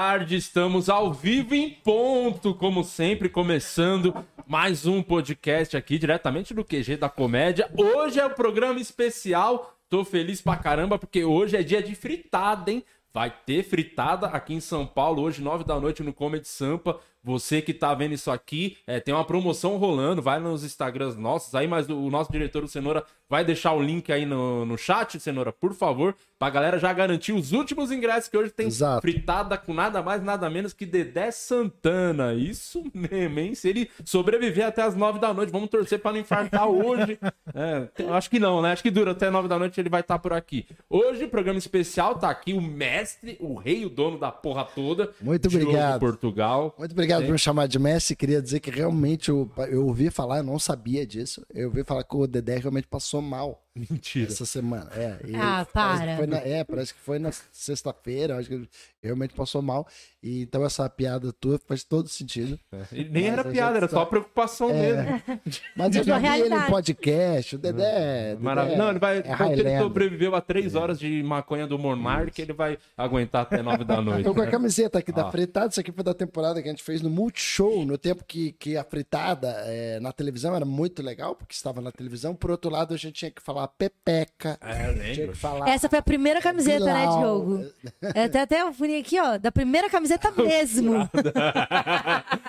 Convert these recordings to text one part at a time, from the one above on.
tarde, estamos ao vivo em ponto, como sempre, começando mais um podcast aqui diretamente do QG da Comédia. Hoje é o programa especial, tô feliz pra caramba porque hoje é dia de fritada, hein? Vai ter fritada aqui em São Paulo, hoje, nove da noite, no Comedy Sampa. Você que tá vendo isso aqui, é, tem uma promoção rolando, vai nos Instagrams nossos aí, mas o nosso diretor, o Cenoura, vai deixar o link aí no, no chat, Cenoura, por favor, pra galera já garantir os últimos ingressos, que hoje tem Exato. fritada com nada mais, nada menos que Dedé Santana. Isso mesmo, hein? Se ele sobreviver até as nove da noite, vamos torcer pra não infartar hoje. É, eu acho que não, né? Acho que dura até nove da noite, ele vai estar por aqui. Hoje, programa especial, tá aqui o mestre, o rei, o dono da porra toda. Muito obrigado. Portugal. Muito obrigado Sim. por me chamar de Messi. Queria dizer que realmente eu, eu ouvi falar, eu não sabia disso. Eu ouvi falar que o Dedé realmente passou mal Mentira. essa semana. É, e Ah, para. na- é, parece que foi na sexta-feira. Acho que ele realmente passou mal. E, então essa piada tua faz todo sentido. E nem Mas era piada, era só sabe. preocupação É. mesmo. Mas eu já vi ele em realidade. podcast. O Dedé. Dedé Maravilha. Não, ele vai. é porque ele sobreviveu a três horas de maconha do Monark, ele vai aguentar até nove da noite. Tô com a camiseta aqui da Ó. fritada. Isso aqui foi da temporada que a gente fez no Multishow, no tempo que, que a fritada é, na televisão era muito legal, porque estava na televisão. Por outro lado, a gente tinha que falar pepeca. É, Tinha que falar. Essa foi a primeira camiseta, né. Diogo? É, tem até o funinho aqui, ó, da primeira camiseta mesmo.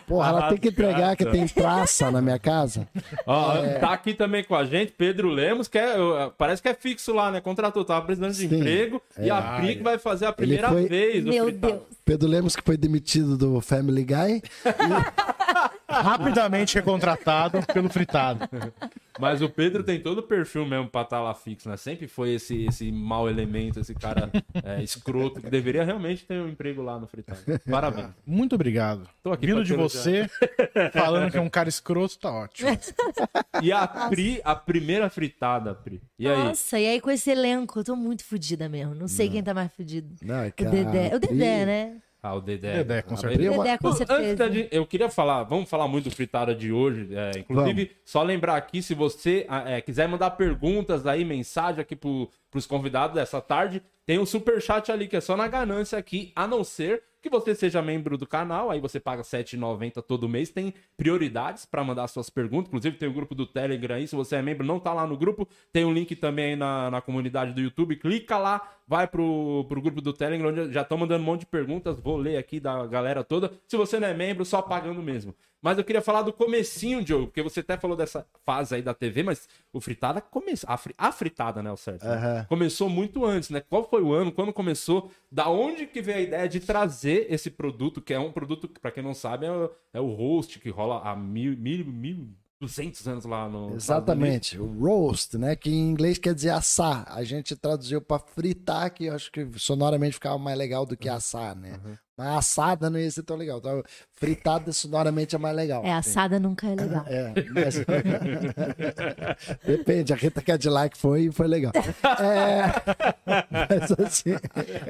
Porra, ela tem que entregar que tem praça na minha casa. Ó, É. Tá aqui também com a gente, Pedro Lemos, que é, uh, parece que é fixo lá, né? Contratou, tava precisando de Sim. emprego. E a Pri que vai fazer a primeira foi- vez. o Meu. Deus. Pedro Lemos, que foi demitido do Family Guy. rapidamente recontratado pelo fritado. Mas o Pedro tem todo o perfil mesmo pra estar lá fixo, né? Sempre foi esse, esse mau elemento, esse cara é, escroto, que deveria realmente ter um emprego lá no fritado. Parabéns. Muito obrigado. Tô aqui Vindo de você, falando que é um cara escroto, tá ótimo. E a Pri, a primeira fritada, Pri. E aí? Nossa, e aí com esse elenco, eu tô muito fodida mesmo. Não sei quem tá mais fudido. Não, é O Dedé. O Dedé, né? Ah, o Dedé. Dedé, com Ah, certeza. Dedé, com Antes certeza. da gente- eu queria falar, vamos falar muito do fritada de hoje. é, inclusive, só lembrar aqui, se você ah, é, quiser mandar perguntas aí, mensagem aqui pro, pros convidados dessa tarde, tem um superchat ali, que é só na ganância aqui, a não ser que você seja membro do canal, aí você paga R$ 7,90 todo mês, tem prioridades para mandar suas perguntas, inclusive tem o grupo do Telegram aí, se você é membro, não tá lá no grupo, tem um link também na, na comunidade do YouTube, clica lá, vai pro, pro grupo do Telegram, onde já estão mandando um monte de perguntas, vou ler aqui da galera toda. Se você não é membro, só pagando mesmo. Mas eu queria falar do comecinho, Diogo, porque você até falou dessa fase aí da TV, mas o Fritada começou. A, fri- a Fritada, né, o certo? Aham. Começou muito antes, né? Qual foi o ano? Quando começou? Da onde que veio a ideia de trazer esse produto, que é um produto que, pra quem não sabe, é, o- é o host que rola há mil, mil, mil, duzentos anos lá no. Exatamente, o roast, né? Que em inglês quer dizer assar. A gente traduziu para fritar, que eu acho que sonoramente ficava mais legal do que assar, né? Mas assada não ia ser tão legal. Então, fritada sonoramente é mais legal. É, assada nunca é legal. É, mas... Depende, a Rita Cadillac foi e foi legal. É... Mas assim,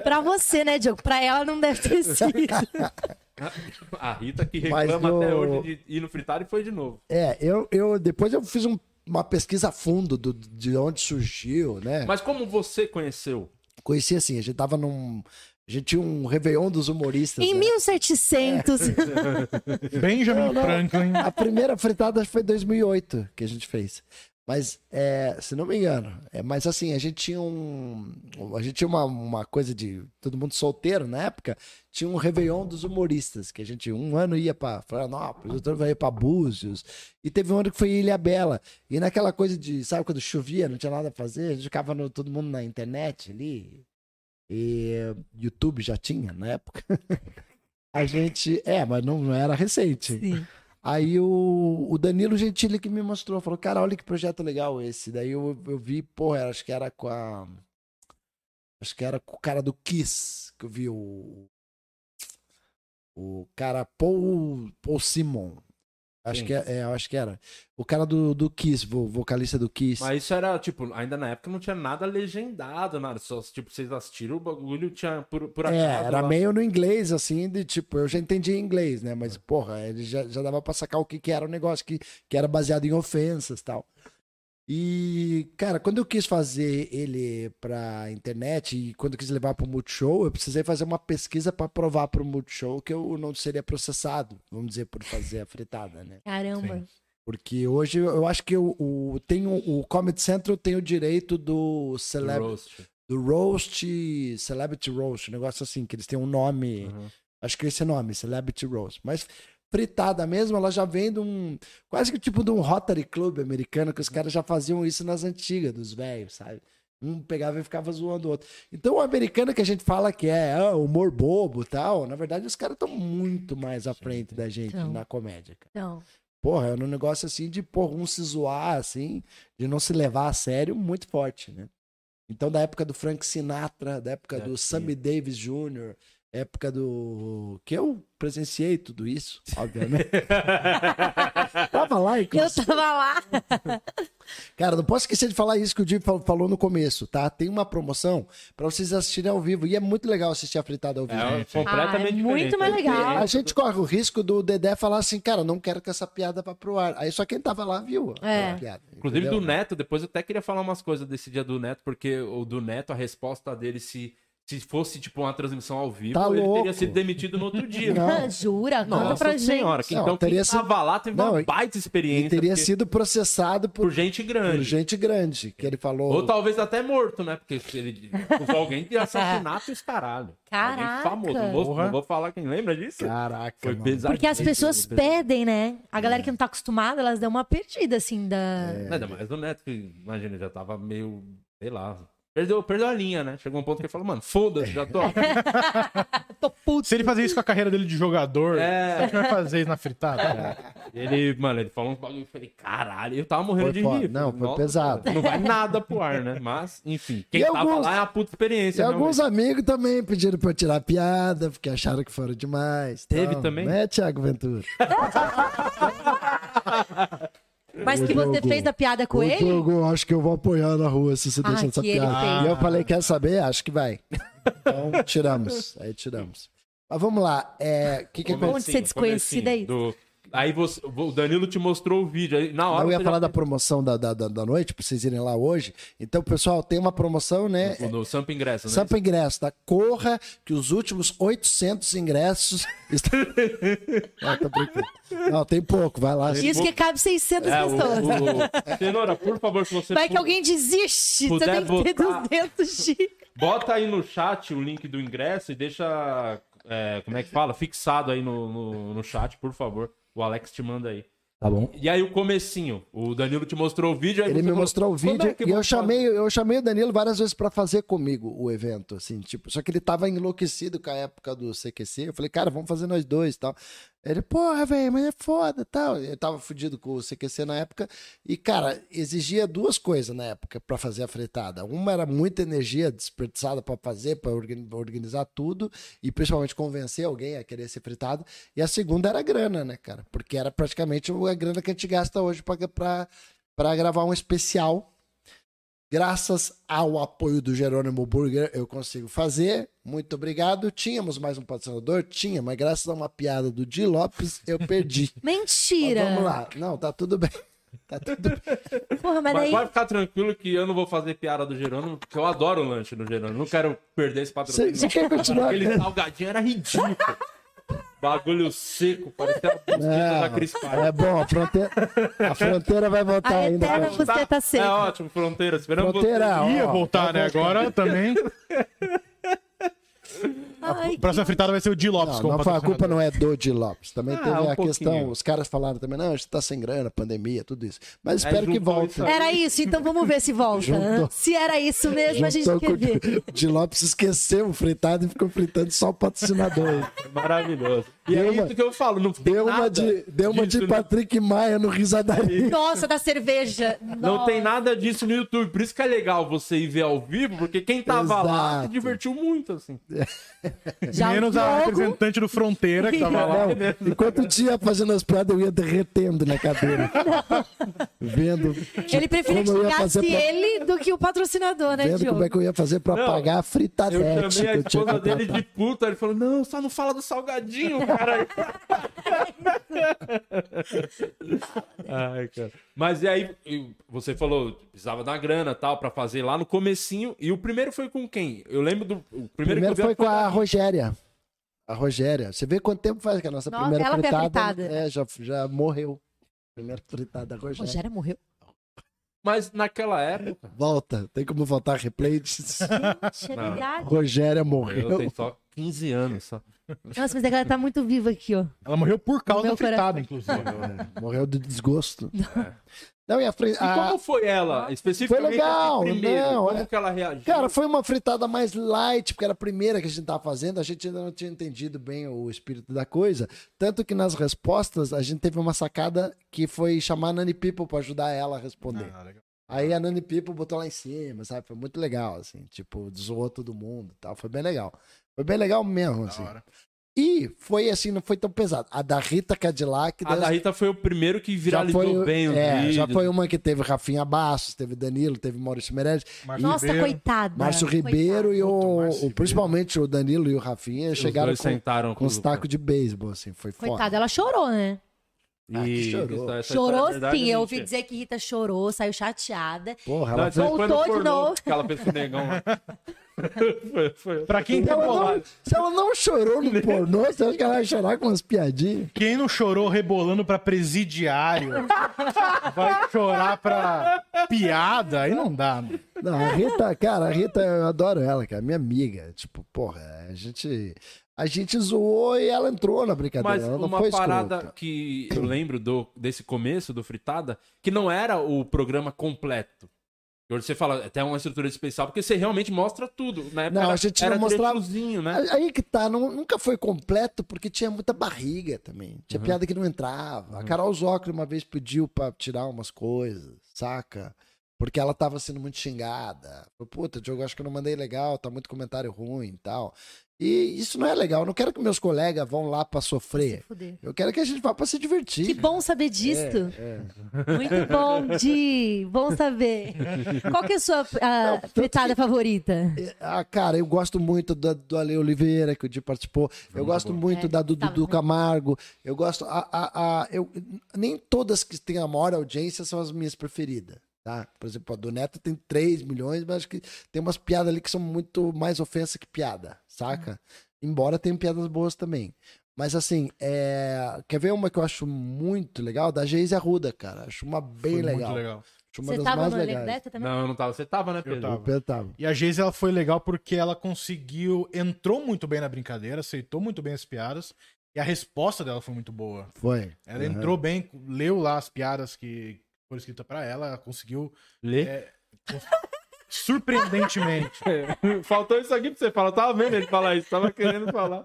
Pra você, né, Diogo? Pra ela não deve ter sido. A Rita que reclama no- até hoje de ir no fritar e foi de novo. é, eu, eu depois eu fiz um- uma pesquisa a fundo do, de onde surgiu, né? Mas como você conheceu? Conheci assim, a gente tava num. A gente tinha um Réveillon dos humoristas. Em né? 1700. Benjamin Não, não. Franklin. A primeira fritada foi em 2008 que a gente fez. Mas, é, se não me engano, é, mas assim, a gente tinha um. A gente tinha uma, uma coisa de. Todo mundo solteiro na época. Tinha um Réveillon dos humoristas, que a gente um ano ia pra Florianópolis, outro ano ia pra Búzios. E teve um ano que foi em Ilha Bela. E naquela coisa de, sabe, quando chovia, não tinha nada a fazer, a gente ficava no- todo mundo na internet ali. E YouTube já tinha na época. A gente. É, mas não, era recente. Sim. Aí o, o Danilo Gentili que me mostrou, falou, cara, olha que projeto legal esse. Daí eu, eu vi, porra, acho que era com a. Acho que era com o cara do Kiss, que eu vi o. O cara Paul, Paul Simon. Acho que, é, é, eu acho que era. O cara do, do Kiss, vo- vocalista do Kiss. Mas isso era, tipo, ainda na época não tinha nada legendado, nada. Só, tipo, vocês assistiram o bagulho, tinha por, por acaso. É, era lá. meio no inglês, assim, de tipo, eu já entendi inglês, né? Mas, porra, ele já, já dava pra sacar o que, que era o negócio, que, que era baseado em ofensas e tal. E, cara, quando eu quis fazer ele pra internet e quando eu quis levar pro Multishow, eu precisei fazer uma pesquisa pra provar pro Multishow que eu não seria processado, vamos dizer, por fazer a fritada, né? Caramba. Porque hoje eu acho que o, o, tem o, o Comedy Central tem o direito do celeb, Roast. do roast, celebrity roast, um negócio assim, que eles têm um nome, Uhum. acho que esse é o nome, celebrity roast. Mas fritada mesmo, ela já vem de um, quase que tipo de um Rotary Club americano, que os caras já faziam isso nas antigas, dos velhos, sabe? Um pegava e ficava zoando o outro. Então o americano que a gente fala que é ah, humor bobo e tal, na verdade os caras estão muito mais à frente da gente Então. na comédia, cara. Então, Porra, era um negócio assim de, porra, um se zoar, assim, de não se levar a sério, muito forte, né? Então, da época do Frank Sinatra, da época do. Sammy Davis Jr., época do. que eu presenciei tudo isso, obviamente. Tava lá, eu inclusive. tava lá. Cara, não posso esquecer de falar isso que o Di fal- falou no começo, tá? Tem uma promoção pra vocês assistirem ao vivo. E é muito legal assistir a fritada ao vivo. É completamente Ah, é muito mais legal. A gente corre o risco do Dedé falar assim, cara, não quero que essa piada vá pro ar. Aí só quem tava lá viu a É. a piada. Inclusive entendeu? do Neto, depois eu até queria falar umas coisas desse dia do Neto, porque o do Neto, a resposta dele, se, se fosse tipo uma transmissão ao vivo, Tá ele louco. teria sido demitido no outro dia. Não. Jura? Conta Nossa pra gente. senhora, que Não, então teria quem sido- tava lá teve Não, uma baita experiência. E teria porque- sido processado por, por gente grande. por gente grande, que ele falou. Ou talvez até morto, né? Porque se ele alguém de assassinato e os caralho. Caraca. Alguém famoso. Não vou, não vou falar quem lembra disso. Caraca, Foi pesado. Porque as pessoas pedem, né? A galera que não tá acostumada, elas dão uma perdida, assim, da. Ainda mais o Neto, que imagina, já tava meio, sei lá. Perdeu, perdeu a linha, né? Chegou um ponto que ele falou, mano, foda-se, já tô. Tô puto. Se ele fazer isso com a carreira dele de jogador, É. você acha que vai fazer isso na fritada? Ele, mano, ele falou uns bagulho. Eu falei, caralho, eu tava morrendo Foi de rir. Não, Falei, foi "Nossa, pesado." cara, Não vai nada pro ar, né? Mas, enfim. Quem E tava alguns- lá é uma puta E experiência. né, alguns amigos também pediram pra eu tirar piada, porque acharam que foram demais. Teve tal. também? Né, Thiago Ventura? Mas que você Diogo, fez a piada com Ô, ele? Diogo, acho que eu vou apoiar na rua se você Ah, deixar essa que piada. fez. E eu falei, quer saber? Acho que vai. Então, tiramos. Aí tiramos. Mas vamos lá. É, O que que Onde você desconhecido comecinho aí? do- Aí você, o Danilo te mostrou o vídeo. Aí, na hora Eu ia você falar já- da promoção da, da, da, noite, pra vocês irem lá hoje. Então, pessoal, tem uma promoção, né? No, no Sampa Ingresso, né? Sampa ingresso, tá? Corra, que os últimos 800 ingressos estão... Não, tô brincando. Não, tem pouco, vai lá. Isso que cabe 600 É, o, pessoas. o... Cenoura, por favor, se você Vai que alguém desiste. Você tem que ter botar- 200 de... Bota aí no chat o link do ingresso e deixa. é, como é que fala? Fixado aí no, no, no chat, por favor. O Alex te manda aí. Tá bom. E aí o comecinho. O Danilo te mostrou o vídeo. Aí Ele me falou, mostrou o "Como vídeo é e eu chamei, eu chamei o Danilo várias vezes pra fazer comigo o evento, assim, tipo, só que ele tava enlouquecido com a época do CQC. Eu falei, cara, vamos fazer nós dois e tal. Ele, porra, velho, mas é foda tal. Eu tava fudido com o CQC na época e, cara, exigia duas coisas na época pra fazer a fretada. Uma era muita energia desperdiçada pra fazer, organi- organizar tudo e principalmente convencer alguém a querer ser fritado. E a segunda era a grana, né, cara? Porque era praticamente a grana que a gente gasta hoje pra gravar um especial Graças ao apoio do Jerônimo Burger, eu consigo fazer. Muito obrigado. Tínhamos mais um patrocinador? Tinha, mas graças a uma piada do Di Lopes, eu perdi. Mentira. Mas vamos lá. Não, tá tudo bem. Tá tudo bem. Porra, mas Mas daí... vai ficar tranquilo que eu não vou fazer piada do Jerônimo, porque eu adoro o lanche do Jerônimo. Não quero perder esse patrocínio. você quer continuar? Aquele salgadinho era ridículo. Bagulho seco, parecia a busqueta da Cris. É bom, a fronteira, a fronteira vai voltar A ainda. eterna você tá seca. É ótimo, fronteira. Esperamos Fronteira, ó, Ia voltar, tá né? Agora também. Ai, A próxima fritada vai ser o Di Lopes Não, não a culpa não é do Di Lopes. Também Ah, teve um a pouquinho. questão, os caras falaram também, não, a gente tá sem grana, pandemia, tudo isso. Mas Aí espero que volte. Era isso, então vamos ver se volta. Juntou. Se era isso mesmo, a gente quer ver. O Di Lopes esqueceu o fritado e ficou fritando só o patrocinador. Maravilhoso. E Deu é uma- isso que eu falo, não tem Deu uma nada de, deu uma de no- Patrick Maia no Risadaria. Nossa, da cerveja. Não Nossa. tem nada disso no YouTube. Por isso que é legal você ir ver ao vivo, porque quem tava lá se Exato. divertiu muito, assim. Já Menos a representante do Fronteira que tava lá. Não, enquanto tinha fazendo as piadas, eu ia derretendo na cadeira. Vendo, ele preferia que eu chegasse fazer pra- ele do que o patrocinador, né, vendo Diogo? como é que eu ia fazer pra Não, pagar a Eu fritadete chamei a eu esposa dele de puta. Ele falou: Não, só não fala do salgadinho. cara aí. Ai, cara. Mas e aí, você falou, precisava da grana tal, pra fazer lá no comecinho. E o primeiro foi com quem? Eu lembro do. O primeiro, Primeiro que eu vi foi com a Rogéria. A Rogéria. Você vê quanto tempo faz que a nossa Nossa, primeira fritada. fritada. É, já, já morreu. Primeira fritada da Rogéria. Rogério morreu. Mas naquela época. Volta. Tem como voltar replay? de- Gente, é verdade. Rogéria Eu morreu. tenho só 15 anos só. Nossa, mas a galera tá muito viva aqui, ó. Ela morreu por causa da fritada, inclusive. É, Morreu de desgosto. Não, e a, fri- E a- como foi ela, especificamente? Foi legal, assim, primeiro? não, como é- que ela reagiu? Cara, foi uma fritada mais light, porque era a primeira que a gente tava fazendo, a gente ainda não tinha entendido bem o espírito da coisa. Tanto que nas respostas a gente teve uma sacada que foi chamar a Nani People pra ajudar ela a responder. Ah, legal. Aí a Nani People botou lá em cima, sabe? Foi muito legal, assim, tipo, zoou todo mundo e tal. Foi bem legal. Foi bem legal mesmo, Da assim. hora. E foi assim, não foi tão pesado. A da Rita Cadillac. A das- da Rita foi o primeiro que viralizou foi, bem os é, vídeos. já foi uma que teve Rafinha Bastos, teve Danilo, teve Maurício Meirelles. Márcio Nossa, Ribeiro. coitada. Márcio. Ribeiro e o, Márcio o- principalmente o Danilo e o Rafinha Os chegaram com, sentaram com os o- tacos de beisebol, assim, foi foda. Coitada, ela chorou, né? Ah, E chorou. essa- essa chorou é verdade, sim. Eu ou ouvi dizer que Rita chorou, saiu chateada. Porra, Não, ela no Voltou de novo. Que ela fez com o negão lá. foi, foi. Pra quem, não- bolado, se ela não chorou no pornô, você acha que ela vai chorar com umas piadinhas? quem não chorou rebolando pra presidiário vai chorar pra piada, aí não dá. Mano. Não, a Rita, cara, a Rita, eu adoro ela, cara, minha amiga. Tipo, porra, a gente. A gente zoou e ela entrou na brincadeira. Mas ela não uma foi parada escrota. que eu lembro do, desse começo do Fritada, que não era o programa completo. Hoje você fala, até uma estrutura especial, porque você realmente mostra tudo. Na época Não, era, a gente não mostrava- né? Aí que tá, não- nunca foi completo porque tinha muita barriga também. Uhum. Tinha piada que não entrava. A Carol Zócoli uma vez pediu pra tirar umas coisas, saca? Porque ela tava sendo muito xingada. Puta, Diogo, acho que eu não mandei legal, tá muito comentário ruim e tal. E isso não é legal. Eu não quero que meus colegas vão lá pra sofrer. Eu quero que a gente vá pra se divertir. Que bom saber disso. É. Muito bom, Di. Bom saber. Qual que é a sua ah, fritada favorita? Ah, cara, eu gosto muito da, do Ale Oliveira, que o Di participou. eu gosto muito É, da do Dudu. Camargo. Eu gosto. A, a, a- eu, nem todas que têm a maior audiência são as minhas preferidas. Tá? Por exemplo, a do Neto tem 3 milhões, mas acho que tem umas piadas ali que são muito mais ofensa que piada, saca? Embora tenham piadas boas também. Mas assim, é... quer ver uma que eu acho muito legal? Da Geise Arruda, cara. Acho uma bem Foi legal. muito legal. Acho uma Você das tava mais no legais. dessa também? Não, eu não tava. Você tava, né, Pedro? tava. O Pedro tava. E a Geise ela foi legal porque ela conseguiu, entrou muito bem na brincadeira, aceitou muito bem as piadas e a resposta dela foi muito boa. Foi. Ela Uhum. entrou bem, leu lá as piadas que foram escritas pra ela, ela conseguiu Lê. é, surpreendentemente. Faltou isso aqui pra você falar. Eu tava vendo ele falar isso, tava querendo falar.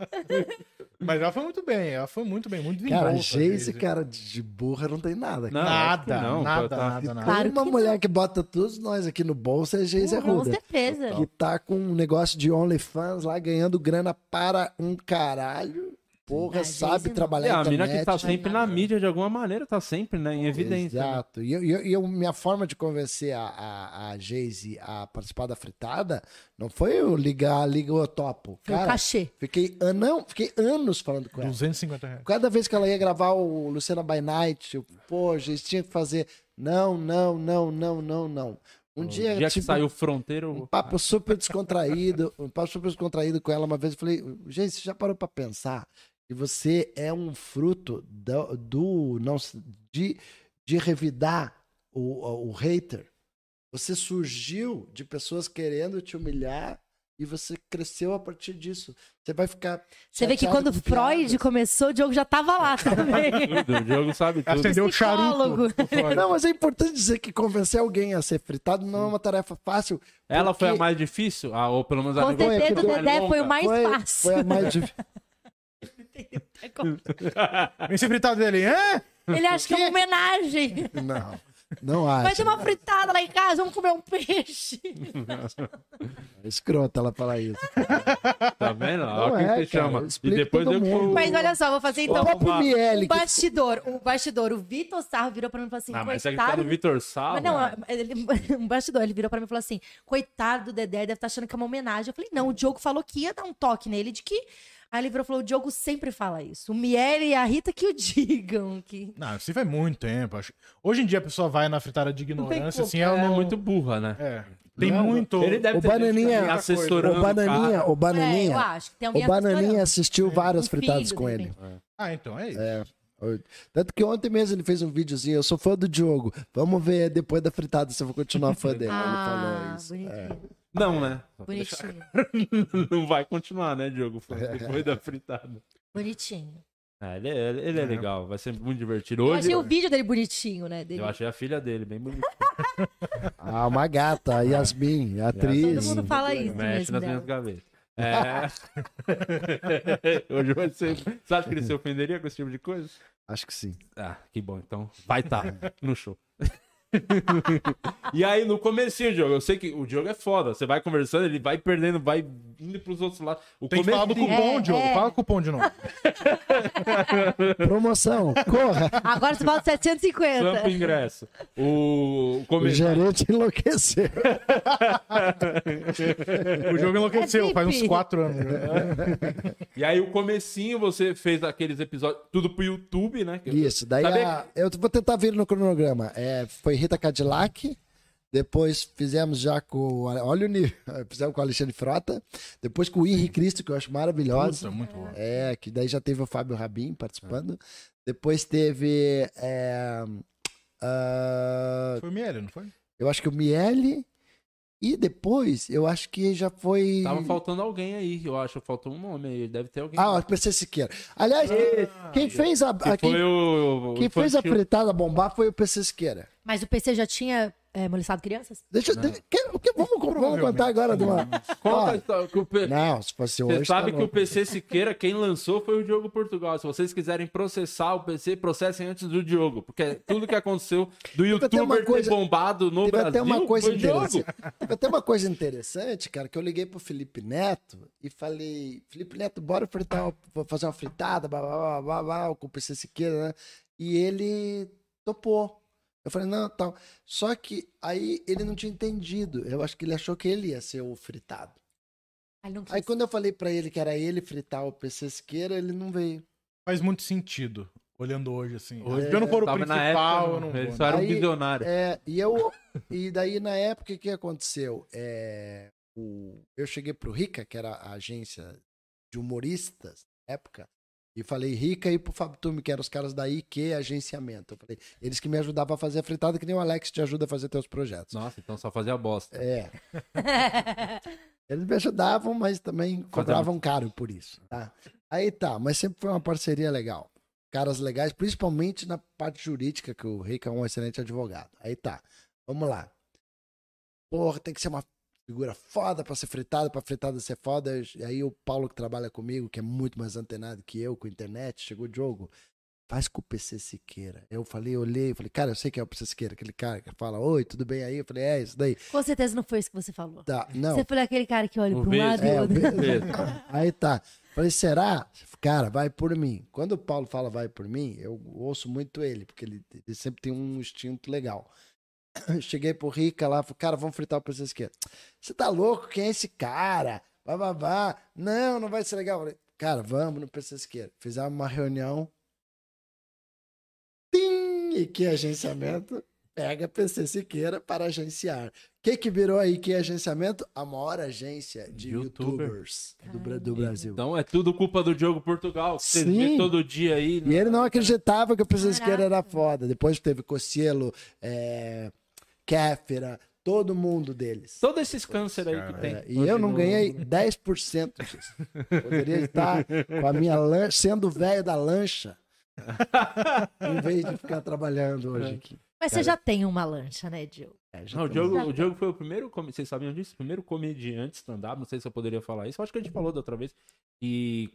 Mas ela foi muito bem, ela foi muito bem, muito Cara, a desenvolta, Geise, cara, de burra não tem nada. Não, cara. Nada, não, nada, tá- nada, Se nada. Claro tem uma que mulher que bota todos nós aqui no bolso é a Geise Com Arruda. certeza. Que tá com um negócio de OnlyFans lá, ganhando grana para um caralho. Porra, sabe Geise não. trabalhar É, na a mina internet. que tá sempre na nada. mídia de alguma maneira, tá sempre, né, em evidência. né? Exato. E eu, e eu- e eu- minha forma de convencer a, a, a Geise a participar da fritada não foi eu ligar, liga eu topo. Foi o cachê. fiquei, an- não, fiquei anos falando com ela. 250 reais. Cada vez que ela ia gravar o Luciana by Night, eu, pô, gente, tinha que fazer. Não, não, não, não, não, não. Um O dia, dia que tipo, saiu fronteiro. um papo super descontraído, um papo super descontraído com ela uma vez. Eu falei, gente, você já parou pra pensar que você é um fruto do, do não de, de revidar o, o hater? Você surgiu de pessoas querendo te humilhar e você cresceu a partir disso. Você vai ficar. Você vê que quando com Freud piadas. começou, o Diogo já tava lá também. Tudo, o Diogo sabe tudo. Acendeu o Psicólogo. charuto. Não, mas é importante dizer que convencer alguém a ser fritado não é uma tarefa fácil. Ela foi a porque mais difícil? Ah, ou pelo menos a Com certeza Dedé foi o mais foi, fácil. foi a mais difícil. Vem ser fritado dele, hã? Ele acha que é uma homenagem. Não, não acho. Vai ter uma fritada lá em casa, vamos comer um peixe. É escrota ela falar isso. Tá vendo? Olha o que é, você cara, chama. E explica depois todo eu mundo. Mas olha só, vou fazer então. o próprio Miele. Que- bastidor, o bastidor, o Vitor Sarro virou pra mim e falou assim: Ah, mas você que tá coitado. no Vitor Sal. Mas não, ele, um bastidor, ele virou pra mim e falou assim: coitado do Dedé, deve estar achando que é uma homenagem. Eu falei: não, o Diogo falou que ia dar um toque nele de que Aí ele virou e falou: o Diogo sempre fala isso. O Miele e a Rita que o digam. Que... Não, isso faz muito tempo. acho. Hoje em dia a pessoa vai na fritada de ignorância, assim, ela é não... muito burra, né? É. Tem Não, muito... Ele deve O ter Bananinha- assessorando O Bananinha, cara. o É, eu Bananinha, acho que tem o alguém Bananinha assessorando. assistiu várias Um fritadas com ele. Ah, então é isso. É. Tanto que ontem mesmo ele fez um videozinho, eu sou fã do Diogo. Vamos ver depois da fritada se eu vou continuar fã dele. Ah, ele falou isso. É. bonitinho. Não, né? Bonitinho. Não vai continuar, né, Diogo? Depois da fritada. Bonitinho. É, ele, é, ele é legal, vai ser muito divertido. Eu Hoje achei o vídeo dele bonitinho, né? Dele. eu achei a filha dele bem bonita. Ah, uma gata, Yasmin, a atriz. Todo mundo fala isso Mexe mesmo nas dela. minhas gavetas. É. Hoje vai ser. Você acha que ele se ofenderia com esse tipo de coisa? Acho que sim. Ah, que bom. Então vai estar no show. e aí, no comecinho, Diogo, eu sei que o Diogo é foda. Você vai conversando, ele vai perdendo, vai indo pros outros lados. O Tem que falar do comecinho- cupom, É, Diogo. é. Fala cupom de novo. Promoção, corra. Agora você fala 750. Sampa o ingresso. O, o O começo. gerente enlouqueceu. O jogo enlouqueceu, É faz uns quatro anos. né? E aí, o comecinho, você fez aqueles episódios, tudo pro YouTube, né? Isso, daí a- eu vou tentar vir no cronograma. É, foi Rita Cadillac, depois fizemos já com. Olha o nível. Fizemos com o Alexandre Frota, depois com o Henri Cristo, que eu acho maravilhosa. Puta, muito bom. É, que daí já teve o Fábio Rabin participando. Depois teve. é, ah, Foi o Miele, não foi? eu acho que o Miele. E depois, eu acho que já foi. Tava faltando alguém aí, eu acho. Faltou um nome aí. Deve ter alguém. Ah, o PC Siqueira. Aliás, quem- quem fez a. que a- quem foi o. o quem fez a fritada bombar foi o PC Siqueira. Mas o PC já tinha é, molestado crianças? Deixa eu. deixa- o que- vamos, vamos contar agora de uma. Conta Ó, a história, que o P- Não, se fosse hoje. Você sabe tá que o. PC Siqueira, quem lançou foi o Diogo Portugal. Se vocês quiserem processar o PC, processem antes do Diogo. Porque tudo que aconteceu do youtuber coisa- ter bombado no Teve Brasil até uma coisa foi interessante. Teve até uma coisa interessante, cara, que eu liguei pro Felipe Neto e falei: Felipe Neto, bora fritar, vou fazer uma fritada, blá, blá, blá, blá, blá, com o PC Siqueira, né? E ele topou. Eu falei, não, tal. Só que aí ele não tinha entendido. Eu acho que ele achou que ele ia ser o fritado. Aí não quis. Aí quando eu falei pra ele que era ele fritar o PC Siqueira, ele não veio. Faz muito sentido, olhando hoje, assim. Hoje Se eu não for o principal, época, eu não ele vou. só era um visionário. É, e eu. E daí, na época, o que aconteceu? É, o, eu cheguei pro Rica, que era a agência de humoristas na época, e falei Rica e pro Fábio Tume, que eram os caras da IQ Agenciamento. Eu falei, eles que me ajudavam a fazer a fritada, que nem o Alex te ajuda a fazer teus projetos. Nossa, então só fazia bosta. É. Eles me ajudavam, mas também cobravam caro por isso, tá? Aí tá, mas sempre foi uma parceria legal. Caras legais, principalmente na parte jurídica, que o Rica é um excelente advogado. Aí tá, vamos lá. Porra, tem que ser uma figura foda pra ser fritada, pra fritada ser foda. E aí o Paulo que trabalha comigo, que é muito mais antenado que eu com internet, chegou o Diogo, faz com o PC Siqueira. Eu falei, olhei, falei, cara, eu sei que é o PC Siqueira, aquele cara que fala, oi, tudo bem aí? Eu falei, é isso daí. Com certeza não foi isso que você falou. Tá, não. Você foi aquele cara que olha O para um Vesgo. lado e É, o o outro. Aí tá. Falei, será? Cara, vai por mim. Quando o Paulo fala vai por mim, eu ouço muito ele, porque ele, ele sempre tem um instinto legal. Cheguei pro Rica lá, falei, cara, vamos fritar o PC esquerdo. Você tá louco? Quem é esse cara? Vá, vá, vá. Não, não vai ser legal. Falei, cara, vamos no PC esquerdo. Fizemos uma reunião. Tim! E que agenciamento? Pega PC Siqueira para agenciar. O que que virou aí que agenciamento? A maior agência de Youtuber. youtubers do, do Brasil. Então é tudo culpa do Diogo Portugal. que Sim. vê todo dia aí. né? E ele não acreditava que o PC Siqueira era foda. Depois teve Cocielo, é, Kéfera, todo mundo deles. Todos esses câncer aí que Cara, tem. É, e eu não ganhei 10% disso. Poderia estar com a minha lancha, sendo velho da lancha, em vez de ficar trabalhando hoje aqui. Mas você já tem uma lancha, né, Diogo? É, já Não, o Diogo, o Diogo foi o primeiro, vocês sabiam disso? O primeiro comediante stand-up, não sei se eu poderia falar isso, eu acho que a gente falou da outra vez, que,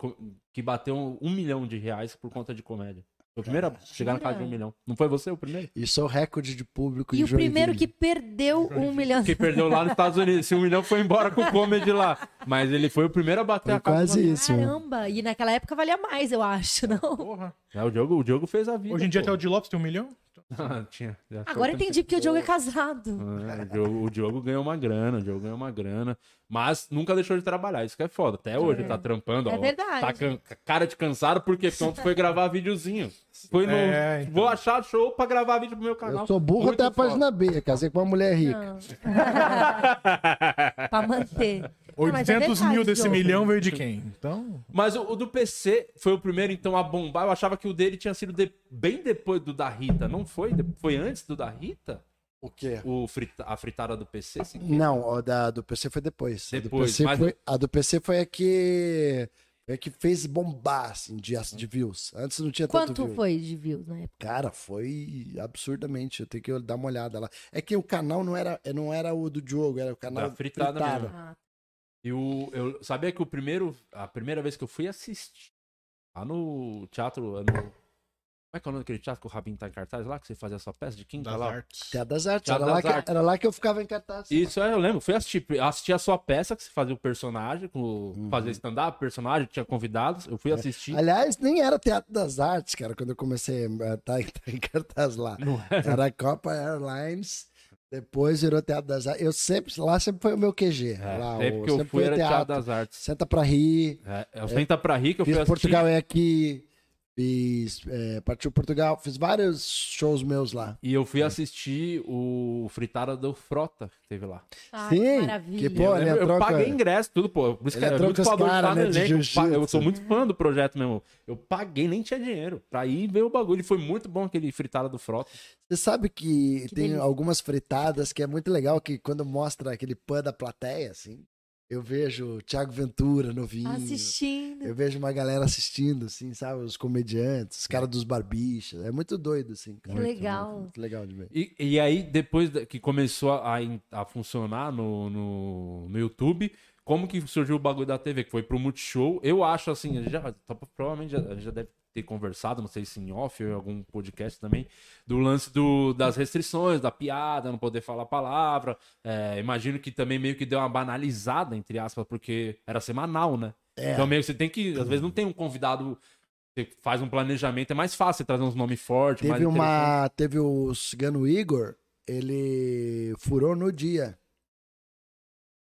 que bateu um milhão de reais por conta de comédia. Foi o primeiro a chegar na casa de um milhão. Não foi você o primeiro? E sou recorde de público E em o primeiro que Joinville. perdeu um milhão. Que perdeu lá nos Estados Unidos. Se um milhão foi embora com o comedy lá. Mas ele foi o primeiro a bater Foi a casa. quase isso. Caramba! E naquela época valia mais, eu acho, não? Porra. É, o Diogo, o Diogo fez a vida. Hoje em dia pô. até o de Lopes tem um milhão? Ah, tinha, Agora tempo. entendi porque o Diogo é casado. É, o, Diogo, o Diogo ganhou uma grana, o Diogo ganhou uma grana, mas nunca deixou de trabalhar, isso que é foda. Até hoje tá trampando, É ó, verdade. Tá com cara de cansado, porque ontem foi gravar videozinho. Foi no, É, então. Vou achar show pra gravar vídeo pro meu canal. Eu sou burro Muito até a foda. página B. Casei com uma mulher rica. Não. pra manter. Não, mas é 800 mil desse milhão veio de quem? Então. Mas o, o do PC foi o primeiro, então, a bombar. Eu achava que o dele tinha sido de- bem depois do da Rita, não foi? De- Foi antes do da Rita? O quê? O frita- a fritada do PC? Sim. Não, a da, do PC foi depois. A do Depois, PC mas- foi, a do PC foi a que, a que fez bombar, assim, de, de views. Antes não tinha tanto Quanto foi de views na época? Cara, foi absurdamente. Eu tenho que dar uma olhada lá. É que o canal não era, não era o do Diogo, era o canal Da fritada mesmo. Ah, E o, eu sabia que o primeiro, a primeira vez que eu fui assistir lá no teatro, no, como é que é o nome daquele teatro que o Rabin tá em cartaz lá, que você fazia a sua peça de quinta Das lá? artes. Teatro das Artes. Teatro Era, lá das que, Artes. era lá que eu ficava em cartaz. Isso, é, eu lembro. Fui assistir, assistir a sua peça, que você fazia o personagem, com, Uhum. fazia stand-up, personagem, tinha convidados. Eu É. fui assistir. Aliás, nem era Teatro das Artes, cara, quando eu comecei a estar em cartaz lá. Não Era a Copa Airlines, depois virou Teatro das Artes. Eu sempre, lá sempre foi o meu QG. É, lá, sempre o- que eu sempre fui era teatro. Teatro das Artes. Senta pra rir. É, eu Senta pra rir que eu fiz fui assistir. Portugal é aqui. Fiz é, Partiu Portugal. Fiz vários shows meus lá. E eu fui assistir o Fritada do Frota, que teve lá. ai, Sim, que maravilha. que, pô, eu, lembro- eu com- paguei ingresso, tudo, pô. Por isso que é muito no né, elenco. Eu sou muito fã do projeto mesmo. Eu paguei, nem tinha dinheiro. Pra ir ver o bagulho. E foi muito bom aquele Fritada do Frota. Você sabe que, Que tem delícia. algumas fritadas que é muito legal que quando mostra aquele pã da plateia, assim, eu vejo o Thiago Ventura novinho. Assistindo. Eu vejo uma galera assistindo, assim, sabe? Os comediantes, os caras dos barbichas. É muito doido, assim. cara. Que legal. Muito, muito legal de ver. E, e aí, depois que começou a, a funcionar no, no, no YouTube, como que surgiu o bagulho da TV? Que foi pro Multishow. Eu acho assim, já, provavelmente já, a gente já deve ter conversado, não sei se em off ou em algum podcast também, do lance do, das restrições, da piada, não poder falar palavra. É, imagino que também meio que deu uma banalizada, entre aspas, porque era semanal, né? É. Então meio que você tem que, às vezes não tem um convidado, você faz um planejamento, é mais fácil você trazer uns nomes fortes, Teve uma. Teve o cigano Igor, ele furou no dia.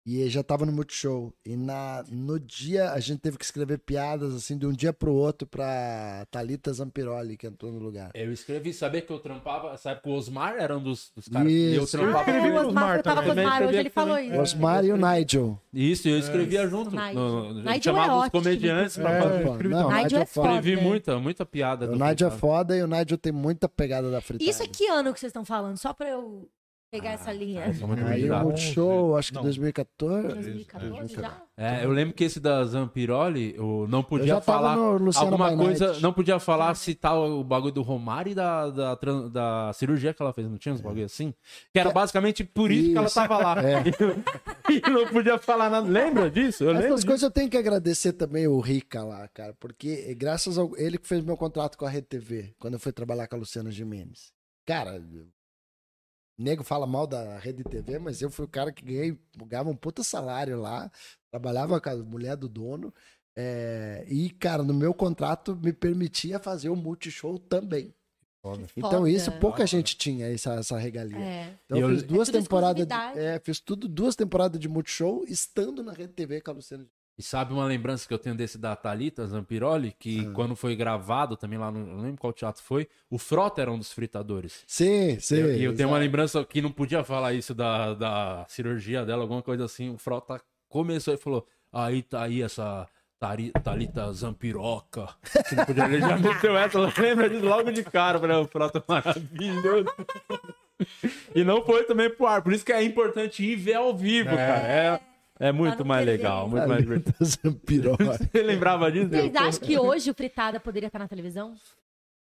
E ele já tava no Multishow. E na, no dia a gente teve que escrever piadas assim de um dia pro outro pra Thalita Zampiroli, que entrou no lugar. Eu escrevi, sabia que eu trampava, essa época o Osmar era um dos, dos caras. E eu Isso. Ah, trampava escrevi é, com o Osmar, tava com o também. Osmar, hoje ele Também falou escrevi. isso. Osmar e o Nigel. Isso, eu escrevia junto. Nigel. No, a Nigel gente chamava é os ótimo. comediantes pra É, fazer. Pô, escrevi não, também. Nigel é é foda. Escrevi né? muita, muita piada. O Nigel é foda e o Nigel tem muita pegada da fritada. Isso é que ano que vocês estão falando? Só pra eu pegar essa linha. Ah, sou muito Aí o. Multishow, acho que Não. 2014. 2014 já? É, eu lembro que esse da Zampiroli, eu não Eu podia tava falar alguma by coisa, Night. não podia falar citar o bagulho do Romário e da, da, da cirurgia que ela fez, não tinha uns bagulho assim? Que era basicamente por isso, que ela Isso. tava lá. É. E não podia falar nada. Lembra disso? Eu lembro Essas disso. coisas eu tenho que agradecer também o Rica lá, cara, porque graças ao ele que fez meu contrato com a Rede TV, quando eu fui trabalhar com a Luciana Gimenez. Cara, nego fala mal da Rede TV, mas eu fui o cara que ganhei, ganhava um puta salário lá, trabalhava com a mulher do dono, é, e, cara, no meu contrato me permitia fazer o multishow também. Então isso pouca gente tinha, essa, essa regalia. É. Então eu fiz duas É temporadas, de, é, fiz tudo duas temporadas de multishow estando na Rede TV com a Luciana E sabe uma lembrança que eu tenho desse da Thalita Zampiroli? Que Ah. quando foi gravado, também lá, no, não lembro qual teatro foi, o Frota era um dos fritadores. Sim, sim. E eu, eu tenho uma lembrança que não podia falar isso da, da cirurgia dela, alguma coisa assim. O Frota começou e falou: aí tá aí essa Thalita Zampiroca. Que não podia, ele já meteu essa, lembra disso logo de cara, falei, o Frota é maravilhoso. E não foi também pro ar, por isso que é importante ir ver ao vivo, cara. É, é muito mais legal, muito mais divertido. Você lembrava disso? Vocês acham que hoje o Fritada poderia estar na televisão?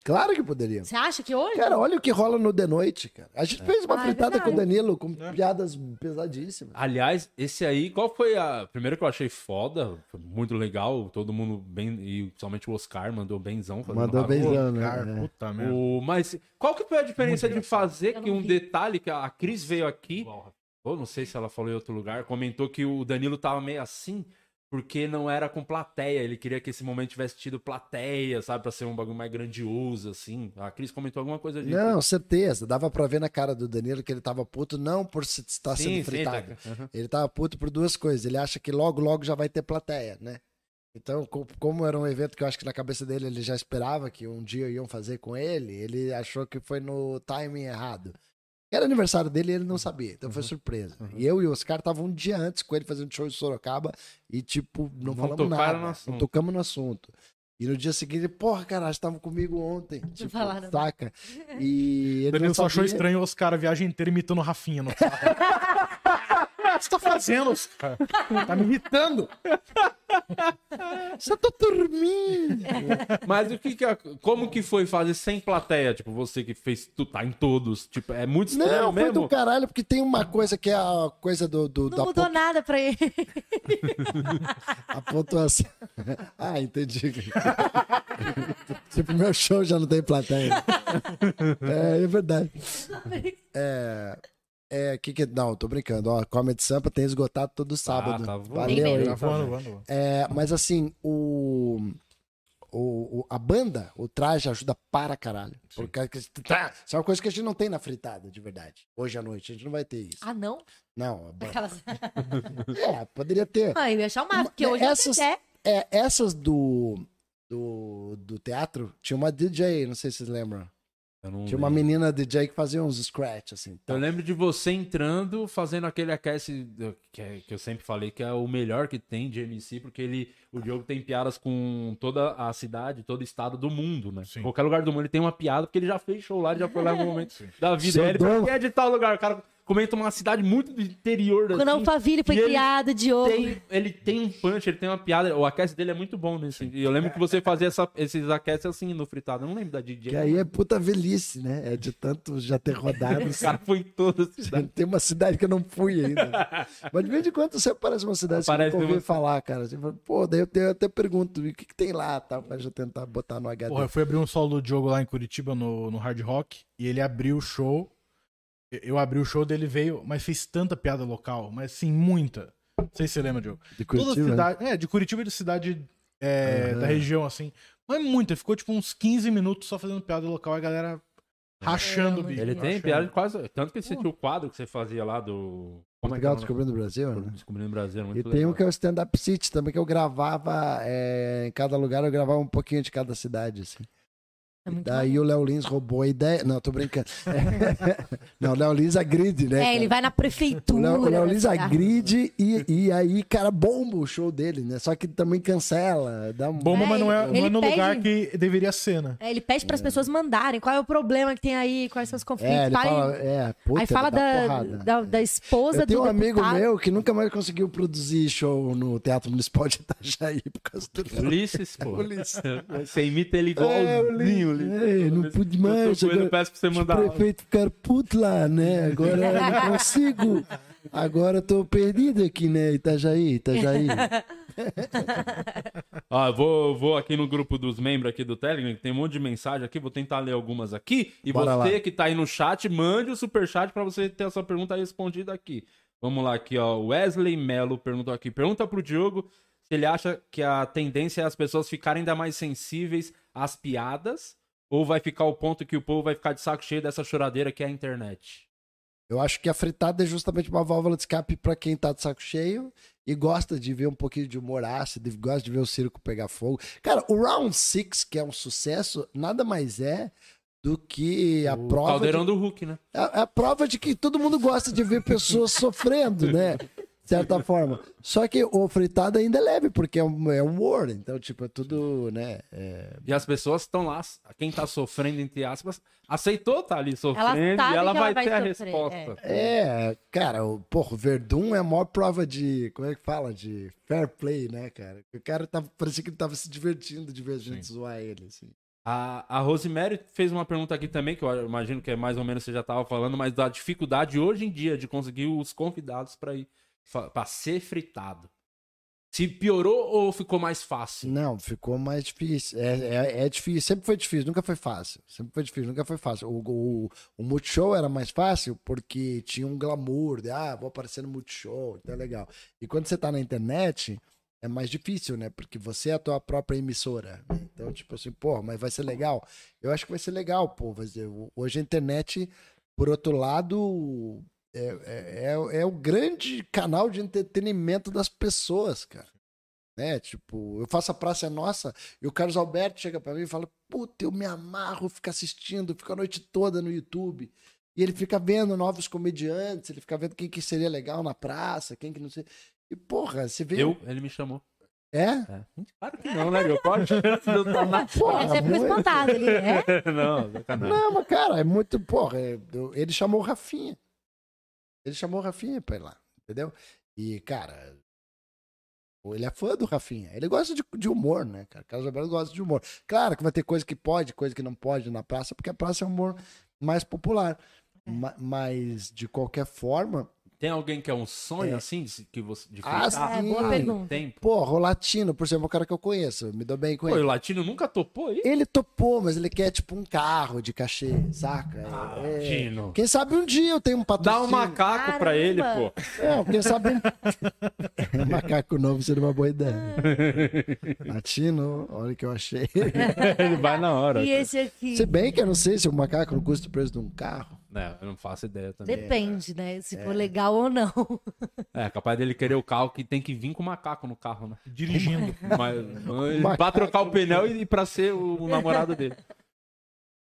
Claro que poderia. Você acha que hoje? Cara, olha o que rola no The Noite, cara. A gente fez uma Ah, é fritada com o. Danilo, com piadas pesadíssimas. Aliás, esse aí, qual foi a. Primeiro que eu achei foda, foi muito legal, todo mundo bem. E somente o Oscar mandou benzão. Mandou rabo. benzão, né? É. puta merda. O, mas qual que foi a diferença de fazer que um vi. detalhe que a Cris veio aqui, ou não sei se ela falou em outro lugar, comentou que o Danilo tava meio assim. porque não era com plateia. Ele queria que esse momento tivesse tido plateia, sabe? Pra ser um bagulho mais grandioso, assim. A Cris comentou alguma coisa disso. Não, certeza. Dava pra ver na cara do Danilo que ele tava puto, não por se- estar Sim, sendo sim, fritado. tá. Uhum. Ele tava puto por duas coisas. Ele acha que logo, logo já vai ter plateia, né? Então, co- como era um evento que eu acho que na cabeça dele ele já esperava que um dia iam fazer com ele, ele achou que foi no timing errado. Era aniversário dele e ele não sabia, então Uhum. foi surpresa. E eu e o Oscar estavam um dia antes com ele fazendo show em Sorocaba e, tipo, não, Não falamos nada. no Não tocamos no assunto. E no dia seguinte, porra, caralho, estavam comigo ontem. Tipo, falaram. saca? E ele Danilo só achou estranho os caras a viagem inteira imitando o Rafinha no carro. O que você tá fazendo? Tá me irritando. Só tô dormindo. Mas o que que como que foi fazer sem plateia? Tipo, você que fez tu tá em todos, tipo, é muito estranho Não, foi mesmo. do caralho, porque tem uma coisa que é a coisa do, do- Não da mudou pontu- nada pra ele. a pontuação. ah, entendi. tipo, meu show já não tem plateia. é, é verdade. É. É, que que. Não, tô brincando. Ó, Comedy Sampa tem esgotado todo sábado. tá voando. Valeu aí. Tá voando, voando. É, mas assim, o, o, o- a banda, o traje ajuda para caralho. Por causa que, tá, isso é uma coisa que a gente não tem na fritada, de verdade. Hoje à noite, a gente não vai ter isso. Ah, não? Não, a banda- Aquelas... é, poderia ter. Ah, eu ia achar o máximo, porque hoje Essas- Essas... é. É, essas do, do, do teatro, tinha uma DJ, não sei se vocês lembram. Eu não Tinha uma lembro. menina DJ que fazia uns scratch, assim. Eu lembro de você entrando, fazendo aquele aquece que, é- que eu sempre falei que é o melhor que tem de MC, porque ele, o Diogo tem piadas com toda a cidade, todo o estado do mundo, né? Sim. Qualquer lugar do mundo ele tem uma piada, porque ele já fez show lá, ele já foi lá em algum momento Sim. da vida. Ele dono. fala, "Quem é de tal lugar, o cara comenta uma cidade muito do interior. Quando assim, Alphaville foi e ele criado, Diogo. tem, ele tem um punch, ele tem uma piada. O aquece dele é muito bom nesse. E eu lembro que você fazia essa- esses aqueces assim no fritado. Eu não lembro da DJ. Que aí é puta velhice, né? É de tanto já ter rodado. O cara foi em todas. Tem uma cidade que eu não fui ainda. Mas de vez em quando você aparece uma cidade que Aparece eu nunca ouvi uma- falar, cara. Você fala, Pô, daí eu, eu até pergunto, o que, que tem lá, tal, pra já tentar botar no HD. Porra, eu fui abrir um solo do Diogo lá em Curitiba, no, no Hard Rock, e ele abriu o show. Eu- abri o show dele, veio, mas fez tanta piada local, mas assim, muita. Não sei se você lembra, Diogo. de Toda Curitiba, né? cidade. É, de Curitiba e de cidade é, da região, assim. Mas muita, ficou tipo uns 15 minutos só fazendo piada local, a galera rachando o Caramba, bico. Ele tem rachando. piada quase. Tanto que você tinha o quadro que você fazia lá do. Como é que é Portugal o nome? descobrindo o Brasil, né? Descobrindo o Brasil. Muito E tem legal. um que é o stand-up city também, que eu gravava é, em cada lugar, eu gravava um pouquinho de cada cidade, assim. É Daí o Léo Lins roubou a ideia. Não, tô brincando. Não, o Léo Lins agride, né? É, cara? ele vai na prefeitura. O Léo Lins agride e, e aí, cara, bomba o show dele, né? Só que também cancela. Dá um... Bomba, É, mas não é, não é no pede- lugar que deveria ser, né? É, ele pede para as pessoas mandarem qual é o problema que tem aí, quais são os conflitos. É, ele Fala- fala, é, puta, aí fala da, da, da esposa Eu tenho do um amigo deputado. meu que nunca mais conseguiu produzir show no Teatro Municipal de Itajaí por causa do Ulisses, pô. Ulisses. Você imita ele É, igualzinho, Ulisses. É, não pude mais. Ele, agora- peço pra você o mandar. prefeito ficar puto lá, né? Agora eu não consigo. Agora eu tô perdido aqui, né? Itajaí, Itajaí. Ó, eu vou, vou aqui no grupo dos membros aqui do Telegram, que tem um monte de mensagem aqui, vou tentar ler algumas aqui. E Bora você lá. que tá aí no chat, mande o superchat pra você ter a sua pergunta respondida aqui. Vamos lá aqui, ó. Wesley Melo perguntou aqui. Pergunta pro Diogo se ele acha que a tendência é as pessoas ficarem ainda mais sensíveis às piadas ou vai ficar o ponto que o povo vai ficar de saco cheio dessa choradeira que é a internet. Eu acho que a fritada é justamente uma válvula de escape pra quem tá de saco cheio e gosta de ver um pouquinho de humor ácido, gosta de ver o circo pegar fogo. Cara, o Round Six, que é um sucesso, nada mais é do que a o prova. caldeirão de, do Hulk, né? a, a prova de que todo mundo gosta de ver pessoas sofrendo, né? De certa forma. Só que o fritado ainda é leve, porque é um, é humor. Então, tipo, é tudo, né? é- E as pessoas estão lá, quem tá sofrendo, entre aspas, aceitou tá ali sofrendo sabe e ela que ela vai, vai ter a sofrer, resposta. É, cara, o, porra, o Verdun é a maior prova de. Como é que fala? De fair play, né, cara? O cara tava, parecia que ele tava se divertindo de ver a gente zoar ele, assim. A, a Rosemary fez uma pergunta aqui também, que eu imagino que é mais ou menos você já tava falando, mas da dificuldade hoje em dia de conseguir os convidados para ir para ser fritado. Se piorou ou ficou mais fácil? Não, ficou mais difícil. É, é, é difícil, sempre foi difícil, nunca foi fácil. Sempre foi difícil, nunca foi fácil. O, o, o Multishow era mais fácil porque tinha um glamour de, ah, vou aparecer no Multishow, então é legal. E quando você tá na internet, é mais difícil, né? Porque você é a tua própria emissora. né? Então, tipo assim, pô, mas vai ser legal. Eu acho que vai ser legal, pô. Hoje a internet, por outro lado, é, é, é, é o grande canal de entretenimento das pessoas, cara. Né? Tipo, eu faço a Praça é Nossa e o Carlos Alberto chega pra mim e fala: Puta, eu me amarro, fico assistindo, fico a noite toda no YouTube. E ele fica vendo novos comediantes, ele fica vendo quem que seria legal na praça, quem que não sei. E, porra, você vê. Eu, ele me chamou. É? É. Claro que não, né, meu? Qual a chance de eu estar na Porra, Você ficou muito- espantado ali, né? Não, sacanagem. Não, mas cara, é muito. Porra, é- ele chamou o Rafinha. Ele chamou o Rafinha pra ir lá, entendeu? E, cara. Ele é fã do Rafinha. Ele gosta de, de humor, né, cara? Carlos Alberto gosta de humor. Claro que vai ter coisa que pode, coisa que não pode na praça, porque a praça é um humor mais popular. Ma- mas, de qualquer forma, Tem alguém que é um sonho, É. assim, de, que você, de Ah, fritar É, boa Sim. pergunta. tempo? porra, o latino, por exemplo, é um cara que eu conheço, eu me dou bem com Pô, ele. o latino nunca topou aí? Ele topou, mas ele quer tipo um carro de cachê, saca? Ah, É- Latino. Quem sabe um dia eu tenho um Dá patrocínio. um macaco pra ele, Caramba. pô. É, quem sabe um macaco novo seria uma boa ideia. Latino, olha o que eu achei. ele vai na hora. E esse aqui? Se bem que eu não sei se o macaco não custa o preço de um carro. É, eu não faço ideia também. Depende, né? Se for legal ou não. É, capaz dele querer o carro que tem que vir com o macaco no carro, né? Dirigindo. Mas, mas pra trocar o pneu e pra ser o, o namorado dele.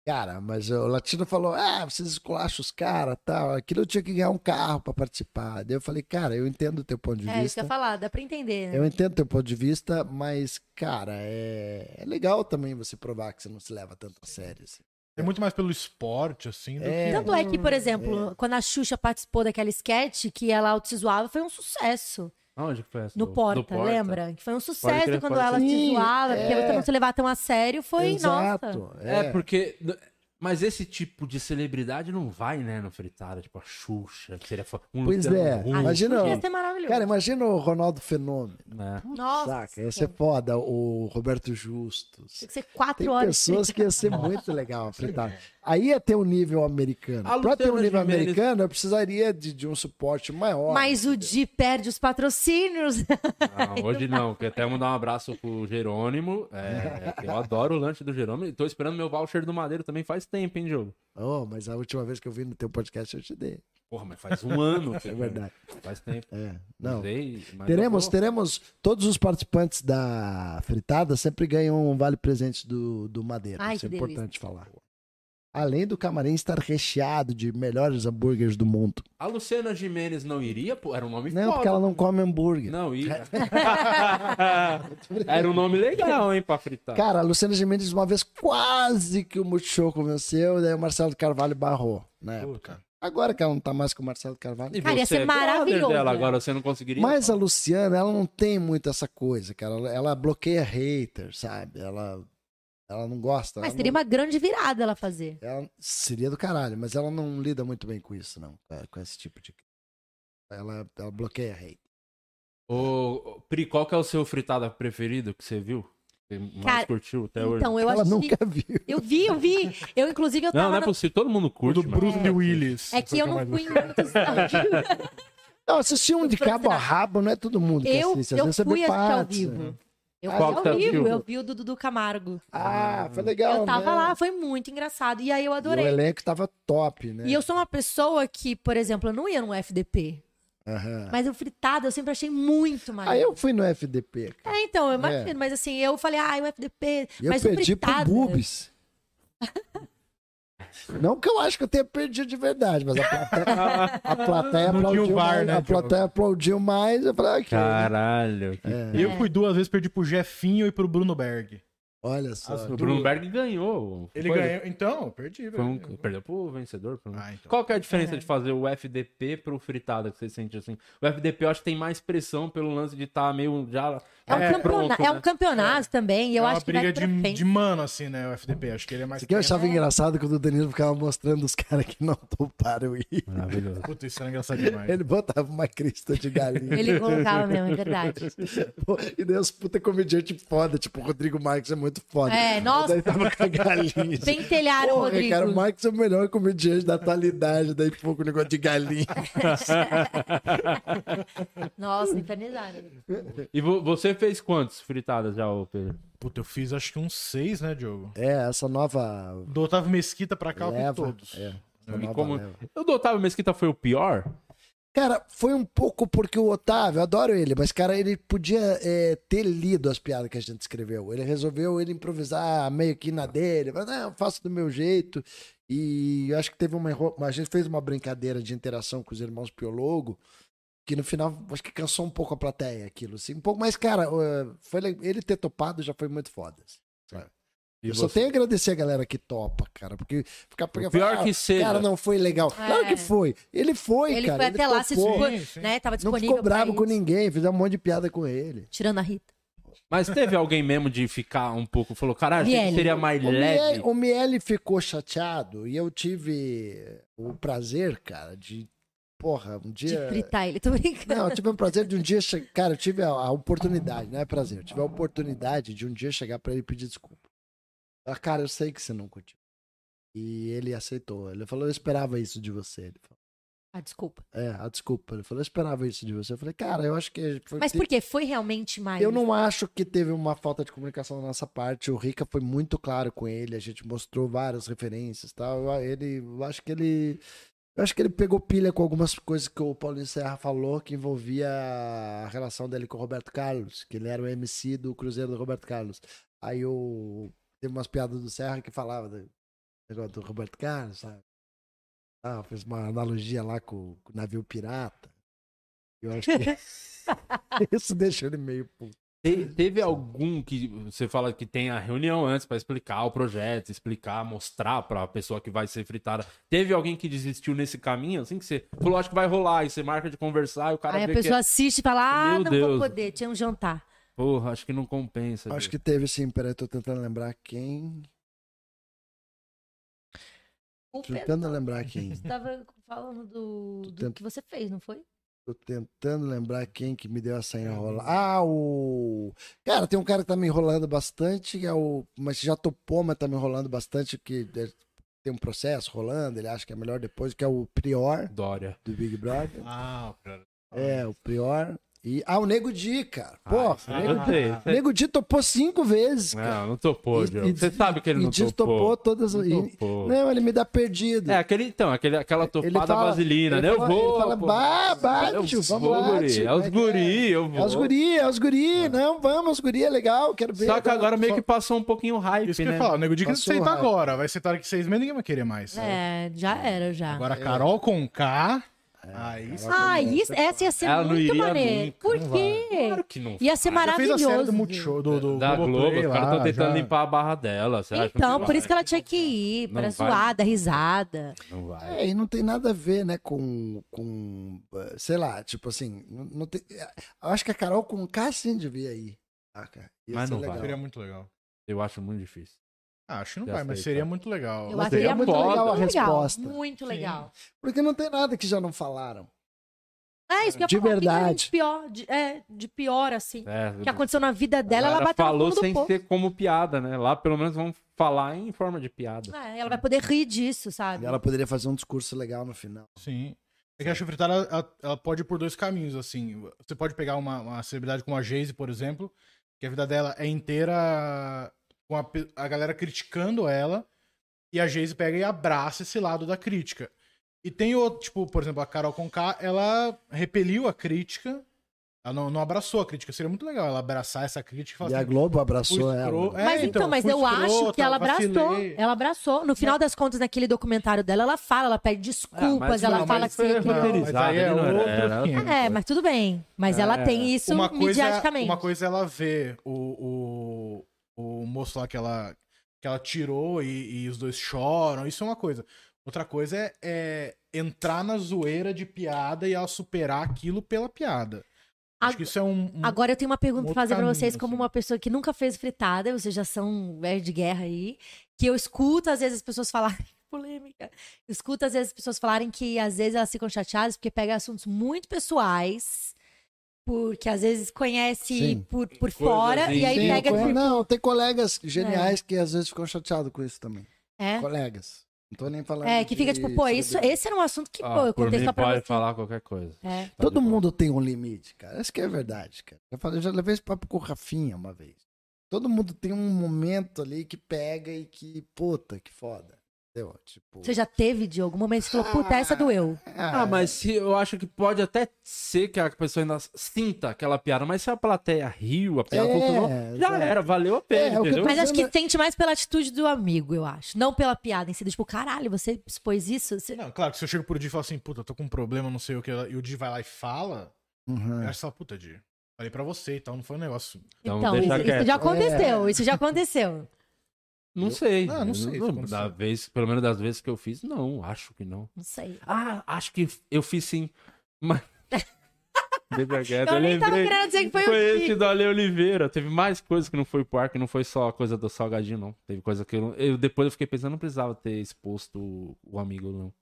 Cara, mas o latino falou: ah, vocês esculacham os caras tal. Aquilo eu tinha que ganhar um carro pra participar. Daí eu falei, cara, eu entendo o teu ponto de É, isso que eu vista. ia falar, dá pra entender, né? Eu entendo o teu ponto de vista, mas, cara, é... é legal também você provar que você não se leva tanto a sério. assim. É muito mais pelo esporte, assim, do É. que. Tanto é que, por exemplo, quando a Xuxa participou daquela sketch que ela auto se zoava, foi um sucesso. Onde que foi essa? No Do- Porta, do Porta? lembra? Que foi um sucesso quando ela se zoava, porque é. você não se levar tão a sério, foi, nossa. Exato. É, porque. Mas esse tipo de celebridade não vai, né, no fritada, tipo a Xuxa, que seria um Pois é, imagina- Não. ser maravilhoso. Cara, imagina o Ronaldo Fenômeno. né? nossa. Saca? Ia ser foda. O Roberto Justus. Tinha que ser quatro Tem horas. pessoas que ia ser muito legal fritada. Aí ia ter um nível americano. A Pra ter um nível Gimenez- americano, eu precisaria de, de um suporte maior. Mas o Di perde os patrocínios. Não, hoje não, porque até mandar um abraço pro Jerônimo. É, eu adoro o lanche do Jerônimo e tô esperando meu voucher do Madeiro também faz tempo, hein, jogo? Oh, mas a última vez que eu vi no teu podcast eu te dei. Porra, mas faz um ano. É verdade. Faz tempo. É. Não. Mas Teremos, teremos. Todos os participantes da fritada sempre ganham um vale presente do, do Madeira. Ai, Isso é que importante falar. Além do camarim estar recheado de melhores hambúrgueres do mundo. A Luciana Jimenez não iria? Pô, era um nome Não, foda. porque ela não come hambúrguer. Não, ia. era um nome legal, hein, pra fritar. Cara, a Luciana Gimenez uma vez quase que o Multishow convenceu, daí o Marcelo Carvalho barrou na época. Agora que ela não tá mais com o Marcelo Carvalho. E Cara, ia ser é maravilhoso, Dela, né? agora você não conseguiria. Mas a Luciana, ela não tem muito essa coisa, cara. Ela, ela bloqueia haters, sabe? Ela, ela não gosta. Mas teria não- uma grande virada ela fazer. ela seria do caralho, mas ela não lida muito bem com isso, não. Com, com esse tipo de. Ela, ela bloqueia hate. Ô, ô, Pri, qual que é o seu fritada preferido que você viu? Você mais Cara, curtiu até hoje? Então, eu ela assisti... nunca viu. Eu vi, eu vi. Eu, inclusive, eu Não, tava... não é no- possível. Todo mundo O curte, do. Bruce Willis. É que eu não fui em muitos... Não, assistir um de cabo a rabo não é todo mundo que eu assiste. Às eu vezes você fui vê assistir ao vivo. né? Eu Ah, você ao vivo, assistiu? eu vi o do Dudu Camargo. Ah, foi legal. eu tava né? lá, foi muito engraçado. E aí eu E o adorei. elenco tava top, né? E eu sou uma pessoa que, por exemplo, eu não ia no FDP. Aham. Mas o fritado eu sempre achei muito Aí maneiro. eu fui no FDP, cara. É, então, eu imagino, mas assim, eu falei, ah, o FDP. E eu mas o perdi pro fritada- Bubis. Não que eu acho que eu tenha perdido de verdade, mas a plateia, a plateia aplaudiu o VAR, mais. né, a plateia aplaudiu mais. Eu falei, ah, que... Caralho. que- É, Eu fui duas vezes, perdi pro Jefinho e pro Bruno Berg. Olha só. O Bruno Berg ganhou. Ele Foi- ganhou. Então, eu perdi, Foi um- perdeu pro vencedor. pro- Ah, então. Qual que é a diferença de fazer o FDP pro fritada que você sente assim? O FDP eu acho que tem mais pressão pelo lance de estar meio já. É um, é, campeona- pronto, é né? um campeonato também, e eu é uma acho que vai briga pra de, de mano, assim, né? O FDP. Acho que ele é mais. Isso aqui eu achava É. engraçado quando o Danilo ficava mostrando os caras que não toparam ir. Maravilhoso. Puta, isso era engraçado demais. Ele botava uma crista de galinha. Ele colocava mesmo, é verdade. Pô, e daí os puta comediante foda, tipo o Rodrigo Marques é muito muito foda. É, nossa. Daí tava com a galinha. Pentelharam o Porra, Rodrigo. cara, o Marcos é o melhor comediante da atualidade. Daí pouco negócio de galinha. Nossa, infernizaram. E vo- você fez quantos fritadas já, ô Pedro? Puta, eu fiz acho que uns seis, né, Diogo? É, essa nova Do Otávio Mesquita pra cá, eu fiz leva. todos. É, E como- leva. O do Otávio Mesquita foi o pior? Cara, foi um pouco porque o Otávio, adoro ele, mas, cara, ele podia é, ter lido as piadas que a gente escreveu. Ele resolveu ele improvisar meio que na dele. Mas, não, eu faço do meu jeito. E eu acho que teve uma. A gente fez uma brincadeira de interação com os irmãos Piologo, que no final acho que cansou um pouco a plateia aquilo. Assim, um pouco, mas, cara, foi, le- ele ter topado já foi muito foda. assim? E eu só você? tenho a agradecer a galera que topa, cara, porque ficar O pior que seja. Cara, não foi legal. Claro que É. foi. Ele foi, Ele cara. foi até lá, se sim. né? Tava Não disponível. ficou bravo com ninguém, fizemos um monte de piada com ele. Tirando a Rita. Mas teve alguém mesmo de ficar um pouco, falou, caralho, seria mais O leve. Miele, o Miele ficou chateado e eu tive o prazer, cara, de. Porra, um De dia. fritar ele. Tô brincando. Não, eu tive o prazer de um dia. che- Cara, eu tive a, a oportunidade, não é prazer. Eu tive a oportunidade de um dia chegar pra ele e pedir desculpa. Falar, cara, eu sei que você não curtiu. E ele aceitou. Ele falou, eu esperava isso de você. Ele falou, Ah, desculpa. é, a desculpa. Ele falou, eu esperava isso de você. Eu falei, cara, eu acho que. Foi Mas por quê? Foi realmente mais. Eu não acho que teve uma falta de comunicação da nossa parte. O Rica foi muito claro com ele. A gente mostrou várias referências e tal. Ele, eu acho que ele. Eu acho que ele pegou pilha com algumas coisas que o Paulinho Serra falou que envolvia a relação dele com o Roberto Carlos, que ele era o MC do Cruzeiro do Roberto Carlos. Aí o teve umas piadas do Serra que falava do negócio do Roberto Carlos, sabe? Ah, fez uma analogia lá com, com o navio pirata. Eu acho que isso deixou ele meio puto. Te- teve algum que você fala que tem a reunião antes pra explicar o projeto, explicar, mostrar pra pessoa que vai ser fritada. Teve alguém que desistiu nesse caminho, assim, que você falou, acho que vai rolar, e você marca de conversar e o cara Aí a vê pessoa que é... assiste e fala: Ah, Meu não Deus. vou poder, tinha um jantar. Porra, acho que não compensa. Acho viu? que teve sim, peraí, tô tentando lembrar quem. O Tô tentando lembrar quem. estava falando do, do Tento- que você fez, não foi? Tô tentando lembrar quem que me deu essa enrola. Ah, o. Cara, tem um cara que tá me enrolando bastante, que é o. Mas já topou, mas tá me enrolando bastante, que é- tem um processo rolando, ele acha que é melhor depois, que é o Prior, Dória. do Big Brother. Ah, cara. É, o Prior. E. Ah, o Nego Di, cara. Porra, Ah, o Nego, eu sei, o Nego Di topou cinco vezes, cara. Não, não topou, Diogo. Você sabe que ele não destopou topou. todas. Não e- topou. Não, ele me dá perdido. É, aquele, então, aquele, aquela topada vaselina, ele né? Eu fala- vou. Ele fala, pô. bah, Eu tio, vamos vou, lá, guri. tio, É os como que guri, eu vou. É os guri, é os guri, não, vamos, os guri é legal, quero ver. Só que agora meio que passou um pouquinho o hype, Isso que eu né? ia falar, o Nego Di que aceita agora. Vai aceitar daqui seis meses, ninguém vai querer mais. É, já era, já. Agora, Carol com K. aí sim. ah, isso, essa ia ser Ela muito maneira. nunca, Por quê? Claro que não. Ia ser fez a série maravilhoso. do Multishow, do, do da Globo, os caras estão tentando já. limpar a barra dela. Você acha Então, que por vai? isso que ela tinha que ir, Não para vai. zoada, risada. Não vai. É, e não tem nada a ver, né, com, com eh, sei lá, tipo assim, não, tem, eu acho que a Carol com K sim devia ir. Ah, cara, ia Mas ser não vai. legal. Seria muito legal. Eu acho muito difícil. Acho que não Já vai, mas sei, seria tá. muito legal. Eu Mas acho que seria é muito legal a resposta. Muito Sim. legal. Porque não tem nada que já não falaram. É isso que eu De falar. Verdade. De pior, de, é, de pior, assim. É, O que aconteceu na vida dela, ela bateu no falou fundo do sem ser como piada, né? Lá pelo menos vão falar em forma de piada. É, ela vai poder rir disso, sabe? E ela poderia fazer um discurso legal no final. Sim. É que a chufritada, ela, ela pode ir por dois caminhos, assim. Você pode pegar uma, uma celebridade como a Jayce, por exemplo, que a vida dela é inteira com a, a galera criticando ela, e a Jayce pega e abraça esse lado da crítica. E tem outro, tipo, por exemplo, a Carol Conká, ela repeliu a crítica, ela não, não abraçou a crítica. Seria muito legal ela abraçar essa crítica e falar E a assim, Globo fui abraçou ela. escro- né? É, Mas então, mas fui eu acho que ela abraçou. vacilei. Ela abraçou. No final das contas, naquele documentário dela, ela fala, ela pede desculpas, mas ela não, fala mas que foi mas roteirizado, aí é outro era- 500. É, mas tudo bem. Mas ela É. tem isso uma coisa, midiaticamente. uma coisa é ela ver o, o, o moço lá que ela, que ela tirou e, e os dois choram, isso é uma coisa. Outra coisa é, é entrar na zoeira de piada e ela superar aquilo pela piada. Acho que isso é um. um- Agora eu tenho uma pergunta um pra fazer pra outro vocês, caminho, como assim. uma pessoa que nunca fez fritada, vocês já são velho de guerra aí, que eu escuto às vezes as pessoas falarem, polêmica, escuto às vezes as pessoas falarem que às vezes elas ficam chateadas porque pega assuntos muito pessoais porque às vezes conhece Sim. por, por fora assim. e aí Sim, pega por... Não, tem colegas geniais que às vezes ficam chateados com isso também. É, Colegas. Não tô nem falando. é que fica de tipo, pô, isso, esse era um assunto que, Ah, pô, eu por contei mim só pra pode você. falar qualquer coisa. É. Tá Todo mundo tem um limite, cara. Essa que é verdade, cara. Eu, falei, eu já levei esse papo com o Rafinha uma vez. Todo mundo tem um momento ali que pega e que, puta, que foda. Entendeu? Tipo. Você já teve de algum momento que você falou, puta, essa doeu. Ah, mas se, eu acho que pode até ser que a pessoa ainda sinta aquela piada, mas se a plateia riu, a piada É, funcionou, já exato. era, valeu a pena, É, eu entendeu? Mas acho que dizendo sente mais pela atitude do amigo, eu acho. Não pela piada em si. Tipo, caralho, você expôs isso? Você- Não, claro que se eu chego pro Di e falo assim, puta, eu tô com um problema, não sei o que, e o Di vai lá e fala, Uhum. eu acho que fala, puta, Di, falei pra você e tal, não foi um negócio. Então, Então, isso, isso já aconteceu, É. isso já aconteceu. Não sei. Ah, não sei, Não, da vez, pelo menos das vezes que eu fiz, não, acho que não. Não sei. Ah, acho que eu fiz sim. Mas. Deixa quieto, Eu eu nem tava lembrei. querendo dizer que foi, Foi o esse do Ale Oliveira. Teve mais coisa que não foi pro ar, que não foi só a coisa do salgadinho, não. Teve coisa que eu, eu depois eu fiquei pensando, não precisava ter exposto o, o amigo, não.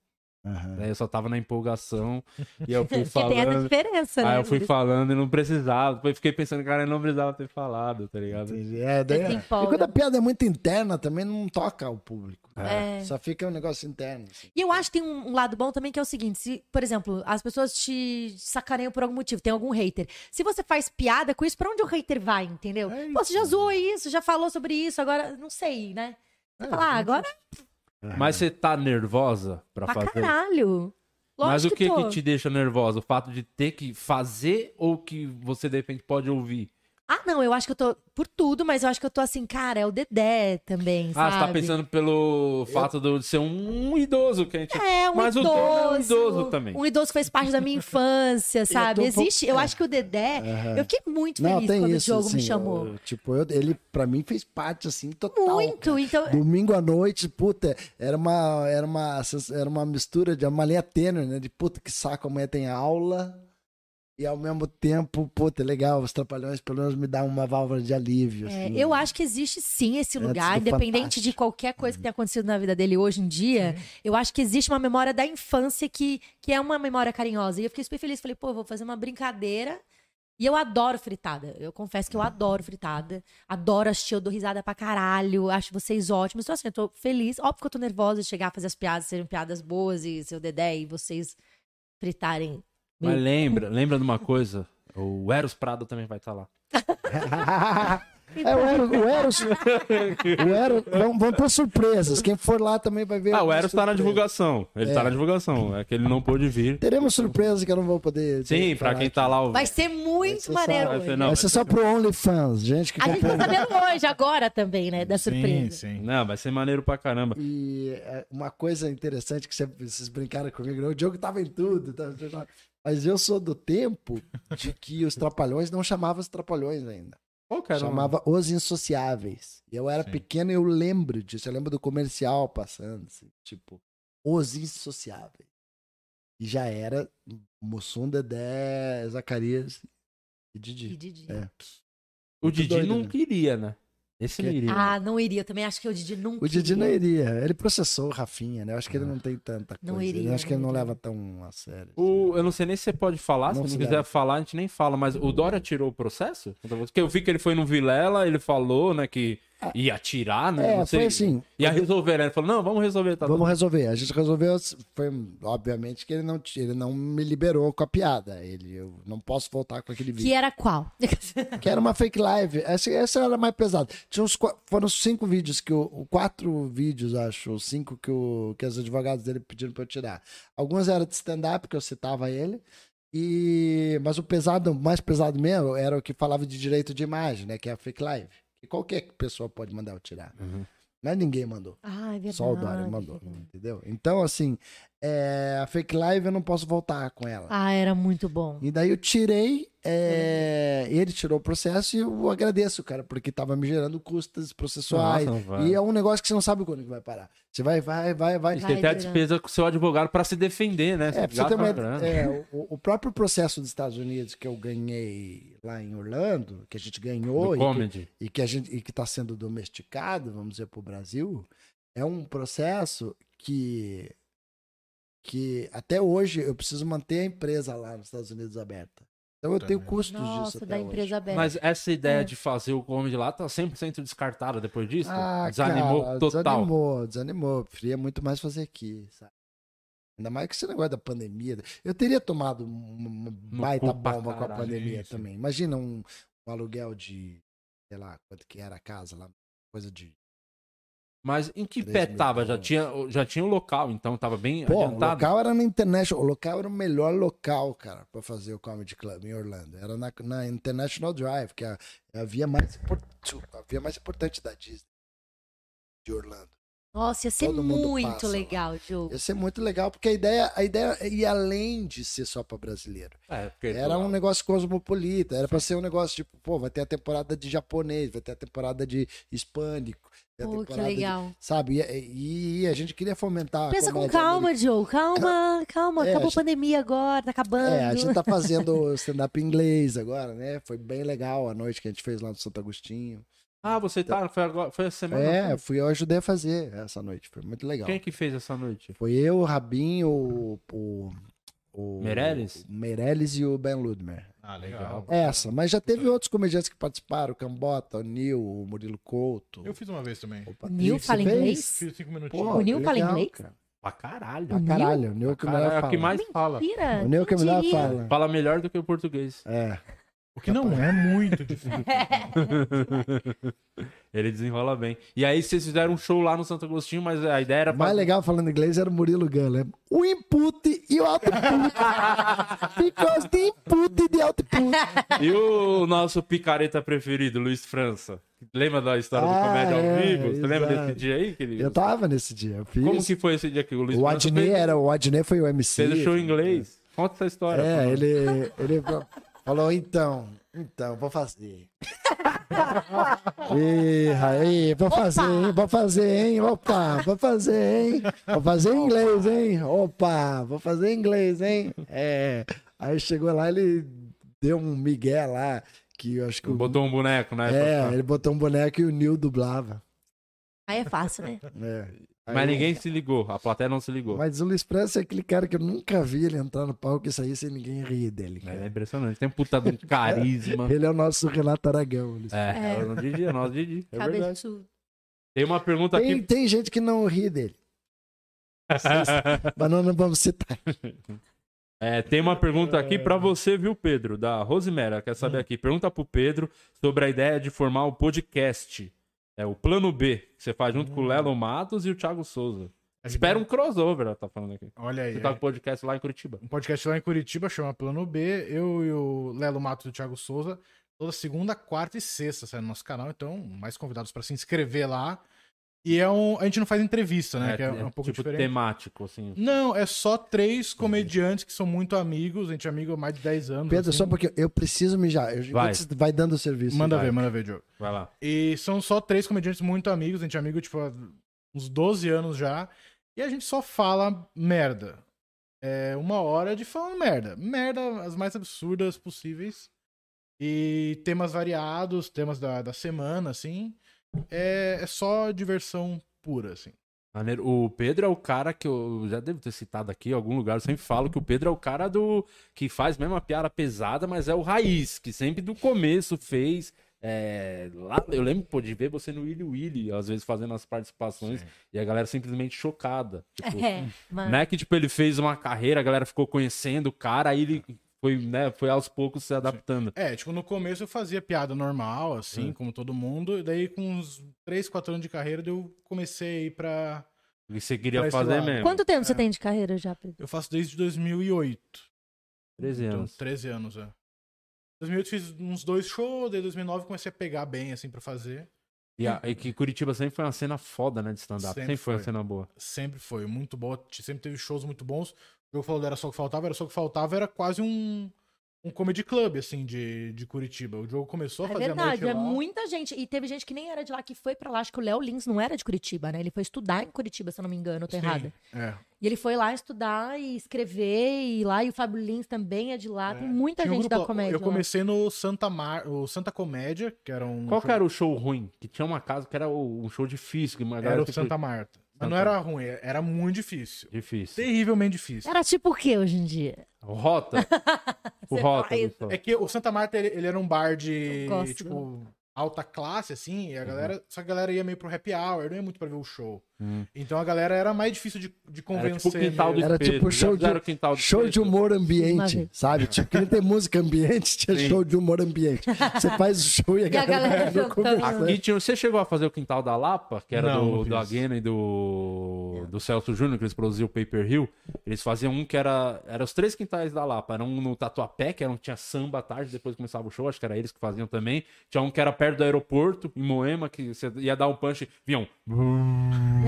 Uhum. Aí Eu só tava na empolgação e eu fui Porque tem essa falando. diferença, né? Aí eu fui falando e não precisava. Depois fiquei pensando, cara, eu não precisava ter falado, tá ligado? Entendi. É, daí, se e quando a piada é muito interna, também não toca o público. É. Só fica um negócio interno. assim. E eu acho que tem um, um lado bom também que é o seguinte: se, por exemplo, as pessoas te sacaneiam por algum motivo, tem algum hater. Se você faz piada com isso, pra onde o hater vai, entendeu? É Pô, você já zoou isso, já falou sobre isso, agora não sei, né? Você É, fala, ah, agora Mas você tá nervosa pra pra fazer? caralho. Mas Lógico o que tô. que te deixa nervosa? O fato de ter que fazer ou que você de repente pode ouvir? Ah, não, eu acho que eu tô por tudo, mas eu acho que eu tô assim, cara, é o Dedé também, Ah, sabe? você tá pensando pelo fato de ser um idoso que a gente. É, um Mas o idoso. Dedé é um idoso também. Um idoso que fez parte da minha infância, sabe? tô um pouco- Existe, eu é. acho que o Dedé. Aham. Eu fiquei muito Não, feliz tem quando isso. o Diogo assim, me chamou. eu- tipo, eu- ele pra mim fez parte assim total. Muito, cara. então. Domingo à noite, puta, era uma, era uma, era uma mistura de uma linha tênue, né? De puta que saco, amanhã tem aula. E ao mesmo tempo, puta, é legal, os trapalhões pelo menos me dão uma válvula de alívio. É, assim. eu acho que existe sim esse É, lugar, tudo independente fantástico. de qualquer coisa que tenha acontecido na vida dele hoje em dia. Eu acho que existe uma memória da infância que, que é uma memória carinhosa. E eu fiquei super feliz. Falei, pô, vou fazer uma brincadeira. E eu adoro fritada. Eu confesso que eu adoro fritada. Adoro assistir, eu dou risada pra caralho. Acho vocês ótimos. Então, assim, eu tô feliz. Óbvio que eu tô nervosa de chegar a fazer as piadas, serem piadas boas e seu Dedé e vocês fritarem. Mas lembra, lembra de uma coisa? O Eros Prado também vai estar lá. É, o Eros, o Eros, o Eros vão, vão ter surpresas. Quem for lá também vai ver. Ah, o Eros tá na divulgação. Ele tá na divulgação. É que ele não pôde vir. Teremos surpresas que eu não vou poder. Sim, pra quem aqui. tá lá. o- Vai ser muito ser maneiro. vai hoje. ser- não, Vai ser só pro OnlyFans, gente que A gente tá sabendo hoje, agora também, né? Da surpresa. Sim, sim. Não, vai ser maneiro pra caramba. E é, uma coisa interessante que você- vocês brincaram comigo, né? o Diogo tava em tudo, tava- mas eu sou do tempo de que os Trapalhões não chamavam os Trapalhões ainda. Qual que era o nome? Chamava Os Insociáveis. E eu era Sim. pequeno e eu lembro disso. Eu lembro do comercial passando, assim, tipo, Os Insociáveis. E já era Mussum, Dedé, Zacarias e E Didi. Didi. É. O Muito Didi doido, não né? queria, né? Esse não iria. Ah, não iria. Eu também acho que o Didi nunca. O Didi não iria. Ele processou o Rafinha, né? Eu acho que ele não tem tanta coisa. Não eu iria, acho que ele não leva tão a sério. O, eu não sei nem se você pode falar, Não se se não quiser falar, a gente nem fala, mas o Dória tirou o processo? Porque eu vi que ele foi no Vilela, ele falou, né, que ia tirar, né? É, não sei. foi assim. Ia resolver, né? Ele falou, não, vamos resolver. Tá Vamos resolver. A gente resolveu. Foi, obviamente, que ele não, ele não me liberou com a piada. Ele, eu não posso voltar com aquele Que vídeo. era qual? Que era uma fake live. Essa, essa era mais pesada. Tinha uns, foram cinco vídeos que o, o- quatro vídeos, acho, cinco que, o, que os advogados dele pediram pra eu tirar. Alguns eram de stand-up, que eu citava ele. E, mas o pesado, o mais pesado mesmo, era o que falava de direito de imagem, né? Que é a fake live. Que qualquer pessoa pode mandar eu tirar. Uhum. Mas ninguém mandou. Ah, é verdade. Só o Dória mandou, entendeu? Então, assim, é, a fake live eu não posso voltar com ela. Ah, era muito bom. E daí eu tirei, é, ele tirou o processo e eu agradeço, cara, porque tava me gerando custas processuais. Nossa, e é um negócio que você não sabe quando que vai parar. Você vai, vai, vai, vai. E Você tem a virando. despesa com o seu advogado pra se defender, né? É, você gasta ter uma, é, o, o próprio processo dos Estados Unidos que eu ganhei lá em Orlando, que a gente ganhou e que, e que a gente e que está sendo domesticado, vamos dizer, para o Brasil, é um processo que que até hoje eu preciso manter a empresa lá nos Estados Unidos aberta. Então eu tenho custos disso Nossa, até da hoje. empresa aberta. Mas essa ideia É. de fazer o comedy lá tá 100% descartada depois disso? Ah, Desanimou cara, total. Desanimou, desanimou. Preferia muito mais fazer aqui, sabe? Ainda mais que esse negócio da pandemia. Eu teria tomado uma baita bomba com a pandemia sim. também. Imagina um, um aluguel de, sei lá, quanto que era a casa lá, coisa de... Mas em que pé tava? Já tinha, já tinha o local, então tava bem Pô, o adiantado. local era na International, o local era o melhor local, cara, pra fazer o Comedy Club em Orlando. Era na, na International Drive, que é a, é a via mais, a via mais importante da Disney, de Orlando. Nossa, ia ser todo muito legal, Diogo. Ia ser muito legal, porque a ideia, a ideia ia além de ser só pra brasileiro. É, porque Era um negócio cosmopolita, era pra ser um negócio tipo, pô, vai ter a temporada de japonês, vai ter a temporada de hispânico, Pô, que temporada de- legal. sabe? E, e a gente queria fomentar Pensa com calma, Diogo. Calma, calma. É, Acabou a gente- pandemia agora, tá acabando. É, a gente tá fazendo stand-up em inglês agora, né? Foi bem legal a noite que a gente fez lá no Santo Agostinho. Ah, você tá. Foi, agora, foi a semana. É, fui, eu ajudei a fazer essa noite, foi muito legal. Quem é que fez essa noite? Foi eu, o Rabinho, o, o, o Meirelles? o Meirelles e o Ben Ludmer. Ah, legal. Essa, mas já teve outros comediantes que participaram, o Cambota, o Nil, o Murilo Couto. Eu fiz uma vez também. o Nil fala fez? inglês? Fiz cinco Pô, minutinhos. O Nil que fala inglês? cara. Pra caralho. Pra caralho, o Nil que melhor é o fala. que mais fala. Mentira. O Nil que quem melhor fala. Fala melhor do que o português. É. O que não é muito difícil. Ele desenrola bem. E aí vocês fizeram um show lá no Santo Agostinho, mas a ideia era O mais fazer- legal falando inglês era o Murilo Gun, né? O input e o output. Because the input e the output. E o nosso picareta preferido, Luiz França? Lembra da história do Ah, comédia ao é, vivo? Você lembra desse dia aí? Que ele... Eu tava nesse dia, eu fiz. Como que foi esse dia que o Luiz O França Adnet fez, era, o Adnet foi o MC. fez o show em inglês? Conta essa história. É, ele, ele falou, então, então, vou fazer. Ih, aí, vou fazer, hein? Vou fazer, hein? Opa, vou fazer, hein? Vou fazer em inglês, hein? Opa, vou fazer em inglês, hein? É. Aí chegou lá, ele deu um migué lá, que eu acho que o... Botou um boneco, né? É, ele botou um boneco e o Nil dublava. Aí é fácil, né? É. Mas Aí- ninguém se ligou, a plateia não se ligou. Mas o Luiz França é aquele cara que eu nunca vi ele entrar no palco e sair sem ninguém rir dele. cara. É impressionante. Tem um puta de um carisma. Ele é o nosso Renato Aragão. Luiz É, é o Didi, é o nosso Didi. É verdade. Cabeçudo. Tem uma pergunta Tem, aqui. tem gente que não ri dele. Mas não, não vamos citar. É, tem uma pergunta aqui pra você, viu, Pedro? Da Rosemera, quer saber aqui. Pergunta pro Pedro sobre a ideia de formar o podcast. É o plano B, que você faz junto com o Lelo Matos e o Thiago Souza. Espera um crossover, ela tá falando aqui. Olha aí. Você tá é. com o podcast lá em Curitiba. Um podcast lá em Curitiba chama Plano B. Eu e o Lelo Matos e o Thiago Souza. Toda segunda, quarta e sexta sai no nosso canal. Então, mais convidados pra se inscrever lá. E é um. A gente não faz entrevista, né? que é, um pouco tipo diferente. temático, assim. Não, é só três comediantes que são muito amigos. A gente é amigo há mais de 10 anos. Pedro, assim. só porque eu preciso mijar. Eu, Vai. vai dando o serviço. Manda Vai. ver, manda ver, Diogo. Vai lá. E são só três comediantes muito amigos. A gente é amigo, tipo, há uns 12 anos já. E a gente só fala merda. É uma hora de falando merda. Merda as mais absurdas possíveis. E temas variados, temas da, da semana, assim. É, é só diversão pura, assim. Maneiro. O Pedro é o cara que eu já devo ter citado aqui em algum lugar. Eu sempre falo que o Pedro é o cara do que faz mesmo a piada pesada, mas é o raiz, que sempre do começo fez. é, lá, eu lembro pô, de ver você no Willy Willy, às vezes fazendo as participações, Sim. e a galera simplesmente chocada. Tipo, É, mano. Não é que tipo, ele fez uma carreira, a galera ficou conhecendo o cara, aí ele foi, né, foi aos poucos se adaptando. É, tipo, no começo eu fazia piada normal, assim, Hum. como todo mundo. E daí, com uns 3, 4 anos de carreira, eu comecei a ir pra. E você queria Pra fazer mesmo. Quanto tempo você É. tem de carreira já, Pedro? Eu faço desde 2008. 13 Então, anos. 13 anos, é. 2008 fiz uns dois shows, daí 2009 comecei a pegar bem, assim, pra fazer. E, a- e que Curitiba sempre foi uma cena foda, né, de stand-up. Sempre, Sempre foi uma cena boa. Sempre foi muito boa, sempre teve shows muito bons. O jogo falou do Era Só o que Faltava, Era Só o que Faltava, era quase um, um comedy club, assim, de, de Curitiba. O jogo começou a É fazer a verdade, noite é lá. muita gente. E teve gente que nem era de lá, que foi pra lá. Acho que o Léo Lins não era de Curitiba, né? Ele foi estudar em Curitiba, se eu não me engano, eu tô Sim, errada. É. E ele foi lá estudar e escrever, e lá, e o Fábio Lins também é de lá. Tem muita Tinha um gente grupo da lá- comédia. Eu lá. comecei no Santa, Mar... o Santa Comédia, que era um. Qual show... que era o show ruim? Que tinha uma casa que era um show difícil. Que uma Era o Santa Marta. Mas não Santa- era ruim, era muito difícil. Difícil. Terrivelmente difícil. Era tipo o que hoje em dia? Rota. O rótulo. faz- só. É que o Santa Marta, ele, ele era um bar de, tipo, alta classe, assim, e a galera... Só que a galera ia meio pro happy hour, não ia muito pra ver o show. Hum. Então a galera era mais difícil de, de Era convencer. tipo o quintal do. Era espeto. tipo show de- Show de humor ambiente, sabe? Tipo, que nem tem música ambiente, tinha Sim. show de humor ambiente. Você faz o show e a E a galera, galera conversando. Aqui tinha, você chegou a fazer o Quintal da Lapa, que era Não, do, não do e do, do Celso Júnior, que eles produziam o Paper Hill. Eles faziam um que era. Era os três quintais da Lapa. Era um no Tatuapé, que era um que tinha samba à tarde, depois começava o show, acho que era eles que faziam também. Tinha um que era perto do aeroporto, em Moema, que você ia dar um punch, vinha um.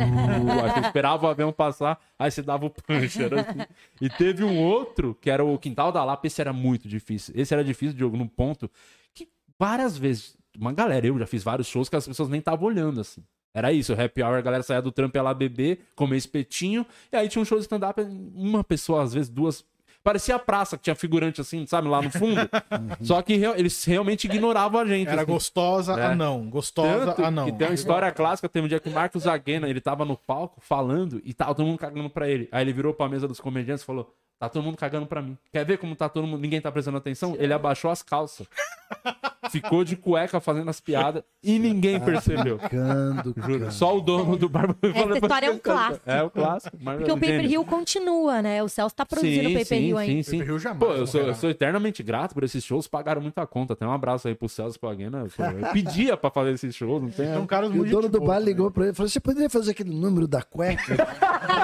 Aí você esperava o avião passar, aí você dava o punch. Assim. E teve um outro, que era o Quintal da Lapa, esse era muito difícil. Esse era difícil, Diogo, num ponto que várias vezes, uma galera, eu já fiz vários shows que as pessoas nem estavam olhando, assim. Era isso, o happy hour, a galera saía do trampo ia lá beber, comer espetinho, e aí tinha um show de stand-up, uma pessoa, às vezes duas. Parecia a praça, que tinha figurante assim, sabe, lá no fundo. Só que real- eles realmente ignoravam a gente. Era assim. gostosa, É. ah não. Gostosa, Tanto ah não. que tem uma história clássica, teve um dia que o Marcos Aguena, ele tava no palco falando e tava todo mundo cagando pra ele. Aí ele virou pra mesa dos comediantes e falou: Tá todo mundo cagando pra mim. Quer ver como tá todo mundo, ninguém tá prestando atenção? Ele abaixou as calças. Ficou de cueca fazendo as piadas e ninguém percebeu. Cando, Juro. Só o dono do bar. Essa história é um clássico. É o clássico. Porque o Paper Hill continua, né? O Celso tá produzindo o Paper Hill ainda. Sim, sim. Paper Hill jamais Pô, eu sou, eu sou eternamente grato por esses shows, pagaram muita conta. Tem um abraço aí pro Celso pro Aguena. Pô, Eu pedia pra fazer esses shows, não tem. São caras E o dono do bar né? ligou pra ele e falou: Você poderia fazer aquele número da cueca?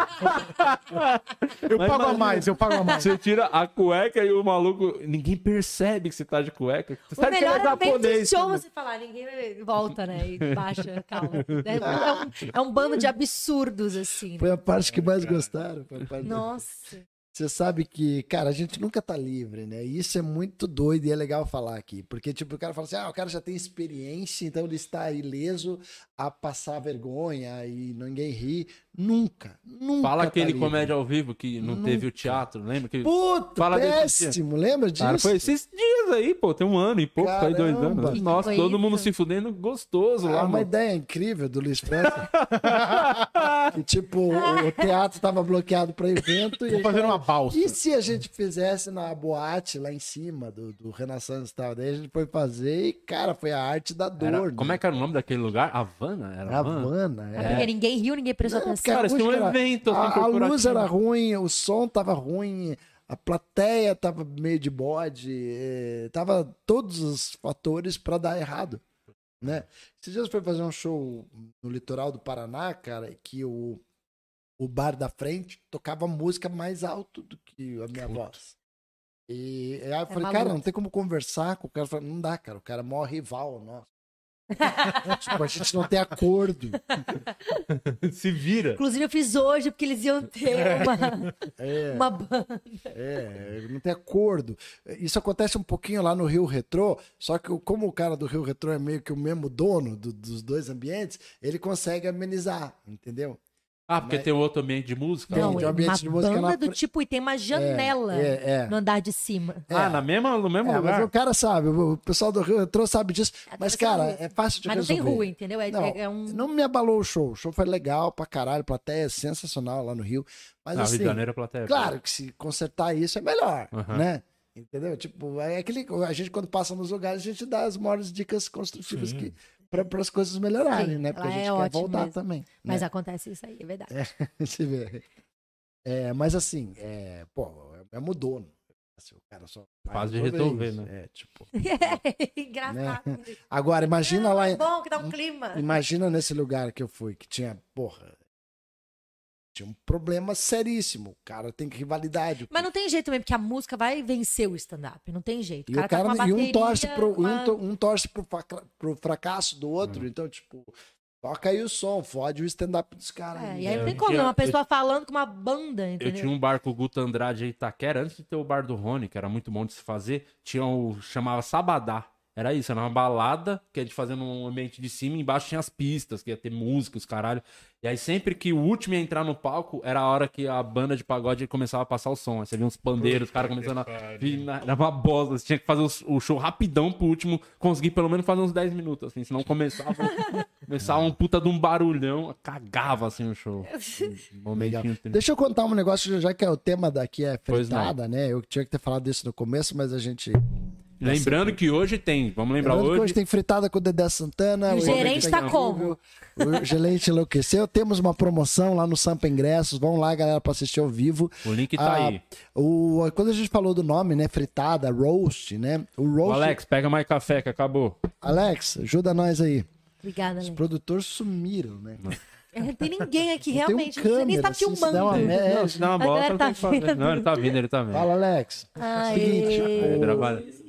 Eu Mas pago a imagina- mais, eu pago a mais. Você tira a cueca e o maluco. Ninguém percebe que você tá de cueca. Você O ele melhor é é meio do japonês. show você falar, ninguém volta, né? E baixa, calma. É um, é um bando de absurdos, assim. Foi a parte que mais gostaram. parte- Nossa. Você sabe que, cara, a gente nunca tá livre, né? E isso é muito doido e é legal falar aqui. Porque, tipo, o cara fala assim, ah, o cara já tem experiência, então ele está ileso a passar vergonha e ninguém ri. Nunca, nunca Fala tá aquele livre. comédia ao vivo que não Nunca. teve o teatro, lembra? Que... Puta, Fala péssimo, lembra disso? Cara, foi esses dias aí, pô. Tem um ano e pouco, foi dois Caramba. anos. Que Nossa, todo mundo se fudendo gostoso Ah, lá, uma mano. ideia incrível do Luiz França. que, tipo, o, teatro tava bloqueado para evento. e Vou fazer uma balsa. E se a gente fizesse na boate lá em cima do, do Renaissance e tal? Daí a gente foi fazer e, cara, foi a arte da dor. Era- né? como é que era o nome daquele lugar? Havana? Era Havana? Havana, É é. porque ninguém riu, ninguém prestou Não, atenção. Cara, tinha um acústica era- evento, assim, a, a luz era ruim, o som tava ruim, a plateia tava meio de bode, eh, tava todos os fatores para dar errado, né? Esses dias foi fazer um show no litoral do Paraná, cara, que o, o bar da frente tocava música mais alto do que a minha voz. E aí eu falei, cara, maluco. não tem como conversar com o cara. Eu falei, não dá, cara, o cara é o maior rival nosso. Tipo, a gente não tem acordo. Se vira. Inclusive, eu fiz hoje, porque eles iam ter uma, É. uma banda. É, não tem acordo. Isso acontece um pouquinho lá no Rio Retrô, só que como o cara do Rio Retrô é meio que o mesmo dono do- dos dois ambientes, ele consegue amenizar, entendeu? Ah, porque Mas- tem outro ambiente de música? Tem, Não, tem um ambiente uma de música banda na do tipo, e tem uma janela É, é. no andar de cima. Ah, na mesma, no mesmo É, mas lugar? o cara sabe, o pessoal do Rio Retrô sabe disso. Mas, cara, é fácil de Mas não resolver. tem rua, entendeu? É, Não, é- é um... não me abalou o show. O show foi legal pra caralho, plateia é sensacional lá no Rio. Mas Na Rio assim, de Janeiro, a plateia. Claro que se consertar isso é melhor, né? Entendeu? Tipo, é aquele. A gente, quando passa nos lugares, a gente dá as maiores dicas construtivas Sim. que para as coisas melhorarem, Sim, né? Porque a gente é quer voltar mesmo. também. Mas né? acontece isso aí, é verdade. Você vê. É, mas assim, é, pô, é mudou. Assim, o cara só Fácil de resolver, isso. né? É, tipo. Engraçado. Agora, imagina lá. É bom que dá um clima. Imagina nesse lugar que eu fui, que tinha, porra. Tinha um problema seríssimo. O cara tem rivalidade. Mas não tem jeito também, porque a música vai vencer o stand-up. Não tem jeito. E, o tá cara, com uma e um bateria, torce pro, um, uma- to- um torce pro, fracasso do outro. Então, tipo, toca aí o som, fode o stand-up dos caras. É, e aí É, não tem eu como, tinha- é uma pessoa falando com uma banda, Eu entendeu? tinha um bar com o Guto Andrade em Itaquera, antes de ter o bar do Rony, que era muito bom de se fazer. Tinha o. chamava Sabadá. Era isso, era uma balada, que a gente fazia num ambiente de cima, e embaixo tinha as pistas, que ia ter música, os caralho. E aí sempre que o último ia entrar no palco, era a hora que a banda de pagode começava a passar o som. Aí você via uns pandeiros, os caras começando a. vir na- Era uma bosta, você tinha que fazer os- o show rapidão pro último conseguir pelo menos fazer uns 10 minutos, assim, senão começava. Começava um puta de um barulhão, cagava assim o show. Momentinho triste. Deixa eu contar um negócio, já que é o tema daqui é fritada, né? Eu tinha que ter falado isso no começo, mas a gente. Lembrando que hoje tem, vamos lembrar Lembrando que hoje. hoje tem fritada com o Dedé Santana. E o hoje gerente tá ao como? O gerente enlouqueceu. Temos uma promoção lá no Sampa Ingressos. Vão lá, galera, pra assistir ao vivo. O link tá Ah, aí. O, quando a gente falou do nome, né? Fritada, roast, né? O roast. Ô, Alex, pega mais café que acabou. Alex, ajuda nós aí. Obrigada, Os Alex. produtores sumiram, né? É, Não tem ninguém aqui, Não um realmente. Não sei nem tá câmera, assim, se der filmando. uma merda. Não, se dá uma bola, tá tem que fazer. vendo. Não, ele tá vindo, ele tá vindo. Fala, Alex. Trabalha. tô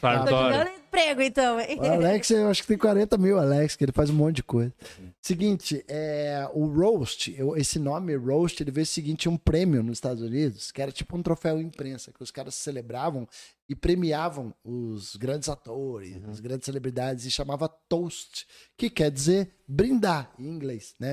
Sartório. jogando emprego, então. O Alex, eu acho que tem 40 mil, Alex, que ele faz um monte de coisa. Seguinte, é, o Roast, eu- esse nome Roast, ele veio o seguinte, um prêmio nos Estados Unidos, que era tipo um troféu imprensa, que os caras celebravam e premiavam os grandes atores, as grandes celebridades, e chamava Toast, que quer dizer brindar em inglês, né?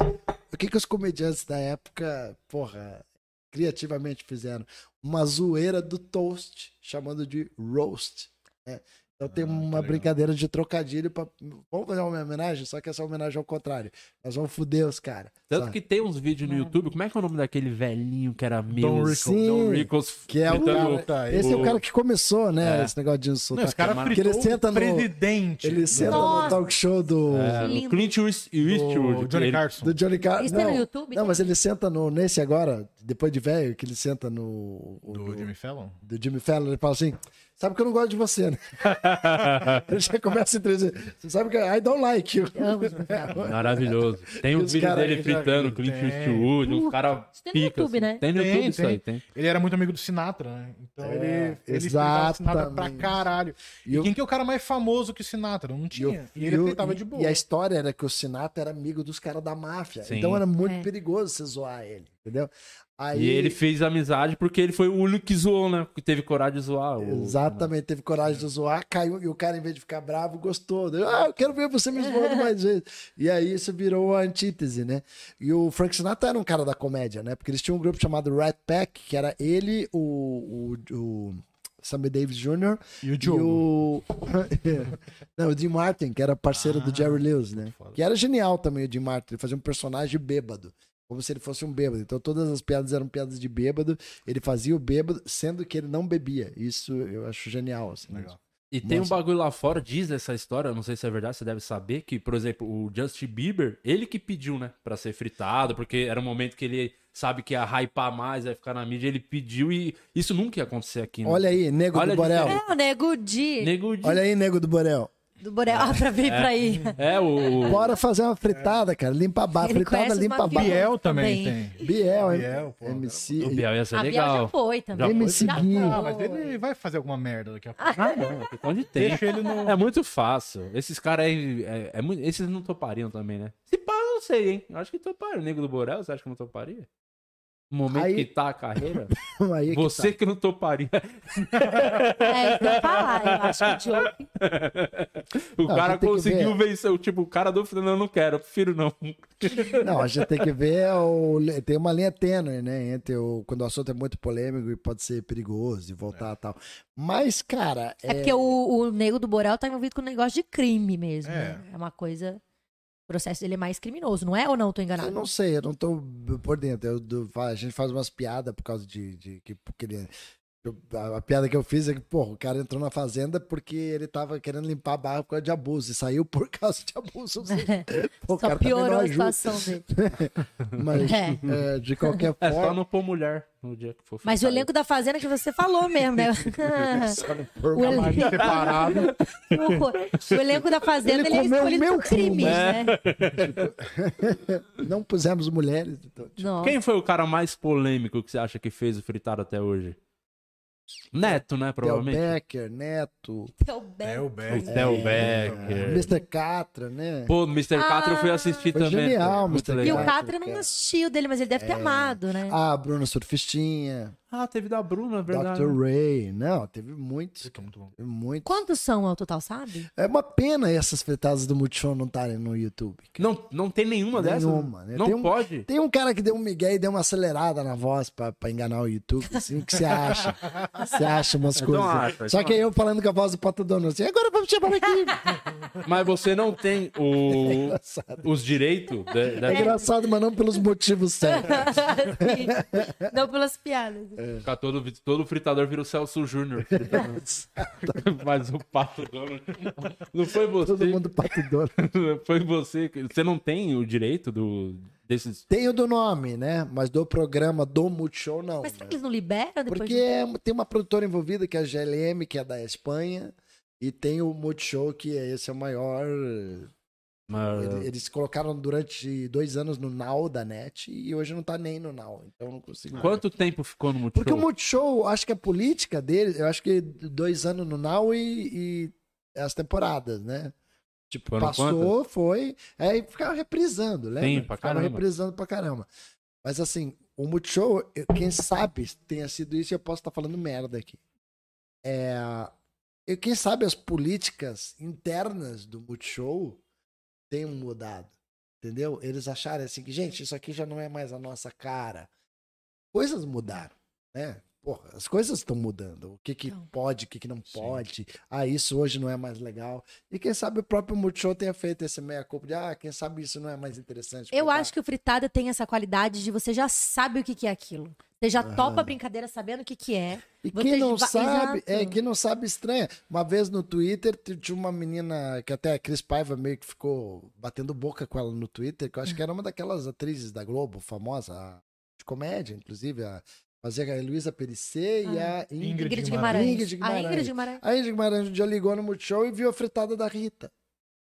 O que que os comediantes da época, porra, criativamente fizeram? Uma zoeira do Toast, chamando de Roast, né? Então tem uma brincadeira de trocadilho pra. Vamos fazer uma homenagem, só que essa homenagem é ao contrário. Nós vamos foder os caras. Tanto que tem uns vídeos no YouTube. Como é que é o nome daquele velhinho que era meu? Don Rickles. Sim, Don Rickles. que é o cara, tá, Esse é o cara que começou, né? É. Esse negócio de insultar. Não, esse cara Porque fritou ele senta no- presidente. Ele senta no Nossa. talk show do, É, o Clint East- Eastwood. do Johnny Carson. do Johnny Carson. Isso tem no Não, YouTube? não, mas ele senta no, nesse agora, depois de velho, que ele senta no. o- Do Jimmy Fallon? do Jimmy Fallon, ele fala assim: sabe que eu não gosto de você, né? ele já começa a entrevista. Você sabe que I don't like you. Eu os Maravilhoso. Tem os vídeos cara dele fritando, viu. Clint. Eastwood, caras Isso tem no pica, YouTube, assim. né? Tem no Tem, YouTube isso tem. aí, tem. Ele era muito amigo do Sinatra, né? Então É, ele, ele fritava o Sinatra pra caralho. E E, o- quem que é o cara mais famoso que o Sinatra? Não o- tinha. E, e ele o- fritava e- de boa. e a história era que o Sinatra era amigo dos caras da máfia. Sim. Então era muito É. perigoso você zoar ele, entendeu? Aí, E ele fez amizade porque ele foi o único que zoou, né? Que teve coragem de zoar. Exatamente, teve coragem de zoar, caiu, e o cara, em vez de ficar bravo, gostou. Ele, Ah, eu quero ver você me zoando mais vezes. E aí isso virou a antítese, né? E o Frank Sinatra era um cara da comédia, né? Porque eles tinham um grupo chamado Rat Pack, que era ele, o, o, o Sammy Davis Jr. E o e Diogo. o. Não, o Jim Martin, que era parceiro do Ah, Jerry Lewis, né? foda. Que era genial também o Jim Martin. Ele fazia um personagem bêbado. Como se ele fosse um bêbado. Então todas as piadas eram piadas de bêbado. Ele fazia o bêbado, sendo que ele não bebia. Isso eu acho genial. Assim, Legal. E tem Nossa. um bagulho lá fora, diz essa história, eu não sei se é verdade, você deve saber, que, por exemplo, o Justin Bieber, ele que pediu, né, pra ser fritado, porque era um momento que ele sabe que ia hypar mais, ia ficar na mídia, ele pediu e isso nunca ia acontecer aqui, né? Olha aí, nego Olha do Borel. diferença. É, o Nego Di. Nego de... Olha aí, nego do Borel. Do Borel. Ah, pra vir pra aí. É, o... Bora fazer uma fritada, cara. Limpa a barra. Ele Fritada limpa barra. Biel também, tem. Biel, hein? Biel, pô, MC. o Biel ia ser A Biel já foi também. Já foi? MC Já Gui. Ah, mas ele vai fazer alguma merda daqui a pouco. Ah, não, é questão de tempo. Deixa ele no. É muito fácil. Esses caras aí, é, é esses não topariam também, né? Se pá, eu não sei, hein? Eu acho que toparia. O Nego do Borel, você acha que não toparia? No momento Aí- que tá a carreira, Aí que você tá. que não toparia. É, isso que eu falar. Eu acho que o Diogo. O Não, cara que conseguiu vencer. o Tipo, o cara do não, eu não quero, eu prefiro não. Não, a gente tem que ver. O... Tem uma linha tênue, né? Entre o... quando o assunto é muito polêmico e pode ser perigoso e voltar e tal. Mas, cara. É porque o, o Nego do Borel tá envolvido com um negócio de crime mesmo. É. né? É uma coisa. Processo dele é mais criminoso, não é? Ou não? Tô enganado? Eu não sei, eu não tô por dentro. Eu, do- a gente faz umas piadas por causa de. de que, porque ele- eu- a, a piada que eu fiz é que, porra, o cara entrou na fazenda porque ele tava querendo limpar a barra por causa de abuso. E saiu por causa de abuso. Seja, pô, o Só piorou a situação dele. Mas, É. é, de qualquer É só forma. não pôr mulher no dia que for Mas o elenco da Fazenda que você falou mesmo, né? o, elenco... Separado. o elenco da Fazenda Ele ele, é escolhido meu por crimes, cu, né? Não pusemos mulheres. Então, tipo. Quem foi o cara mais polêmico que você acha que fez o fritado até hoje? Neto, né? Del Provavelmente. Becker, Neto, Theo Becker. É. Theo Becker. Mr. Catra, né? Pô, Mr. Catra eu fui assistir Foi também. genial, Muito Mr. E o. Catra, não assistiu dele, mas ele deve ter amado, né? Ah, a Bruna Surfistinha. Ah, teve da Bruna, é verdade. Dr. Ray. Não, teve muitos. É muito teve muitos. Quantos são ao total, sabe? É uma pena essas fritadas do Multishow não estarem no YouTube. Não, não tem nenhuma, dessas? Nenhuma, né? Não Tem um- pode. Tem um cara que deu um migué e deu uma acelerada na voz pra, pra enganar o YouTube, assim, o que você acha? Você acha umas Então coisas. acha, Só que eu falando com a voz do Pato Dono assim, agora vamos chamar aqui. Mas você não tem o, engraçado. os direitos da- É engraçado, mas não pelos motivos certos. Sim. Não pelas piadas. Ficar todo, todo fritador vira o Celso Júnior. Mas o pato dono. Não foi você. Todo mundo Pato Dono. Foi você. que- Você não tem o direito do, desses. Tem o do nome, né? Mas do programa do Multishow, não. Mas será né? que eles não liberam depois? Porque de- é- tem uma produtora envolvida, que é a GLM, que é da Espanha, e tem o Multishow, que é, esse é o maior. Mas- Ele- Eles colocaram durante dois anos no Now da NET e hoje não tá nem no Now. Então eu não consigo. Quanto tempo ficou no Multishow? Porque o Multishow, acho que a política dele, eu acho que dois anos no Now e, e as temporadas, né? Tipo, Foram passou, foi. Aí ficava reprisando, lembra? Sim, pra ficava caramba. reprisando pra caramba. Mas assim, o Multishow, quem sabe tenha sido isso, eu posso estar falando merda aqui. É, eu, quem sabe as políticas internas do Multishow tenham mudado. Entendeu? Eles acharem assim que, gente, isso aqui já não é mais a nossa cara. Coisas mudaram, né? Porra, as coisas estão mudando. O que, que Então. pode, o que, que não Sim. pode. Ah, isso hoje não é mais legal. E quem sabe o próprio Multishow tenha feito esse meia-culpa de, ah, quem sabe isso não é mais interessante. Eu acho que o fritada tem essa qualidade de você já sabe o que, que é aquilo. Você já Aham. topa a brincadeira sabendo o que, que é. E Você quem não va- sabe, Exato. é, quem não sabe estranha. Uma vez no Twitter tinha uma menina que até a Cris Paiva meio que ficou batendo boca com ela no Twitter, que eu acho que era uma daquelas atrizes da Globo, famosa, de comédia, inclusive, a fazia a Heloísa Perissé e a Ingrid. Ingrid Ingrid Guimarães. Guimarães. Ingrid A Guimarães. Ingrid Guimarães. A Ingrid Guimarães um dia ligou no Multishow e viu a fritada da Rita.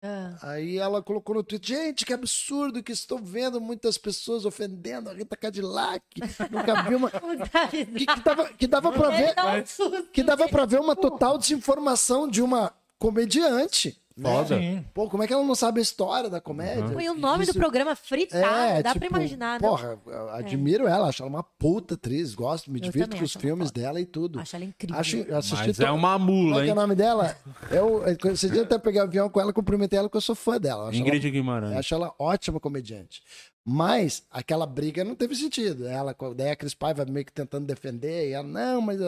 Ah. Aí ela colocou no Twitter, gente, que absurdo que estou vendo muitas pessoas ofendendo a Rita Cadillac. Nunca vi uma... Que, que dava, que dava pra ver... Um que dava pra ver uma total desinformação de uma comediante. Né? Foda. Sim. Pô, como é que ela não sabe a história da comédia? Foi o nome Isso- do programa fritada. É, dá tipo, pra imaginar, né? Porra, eu admiro ela, acho ela uma puta atriz, gosto, me Eu divirto com os filmes foda. dela e tudo. Acho ela incrível. Acho, assisti Mas to- é uma mula, é é hein? o nome dela? Eu, esse dia até peguei o avião com ela, cumprimentei ela, porque eu sou fã dela. Acho Ingrid ela, Guimarães. acho ela ótima comediante. Mas aquela briga não teve sentido. Ela, daí a Cris Paiva meio que tentando defender, e ela, não, mas.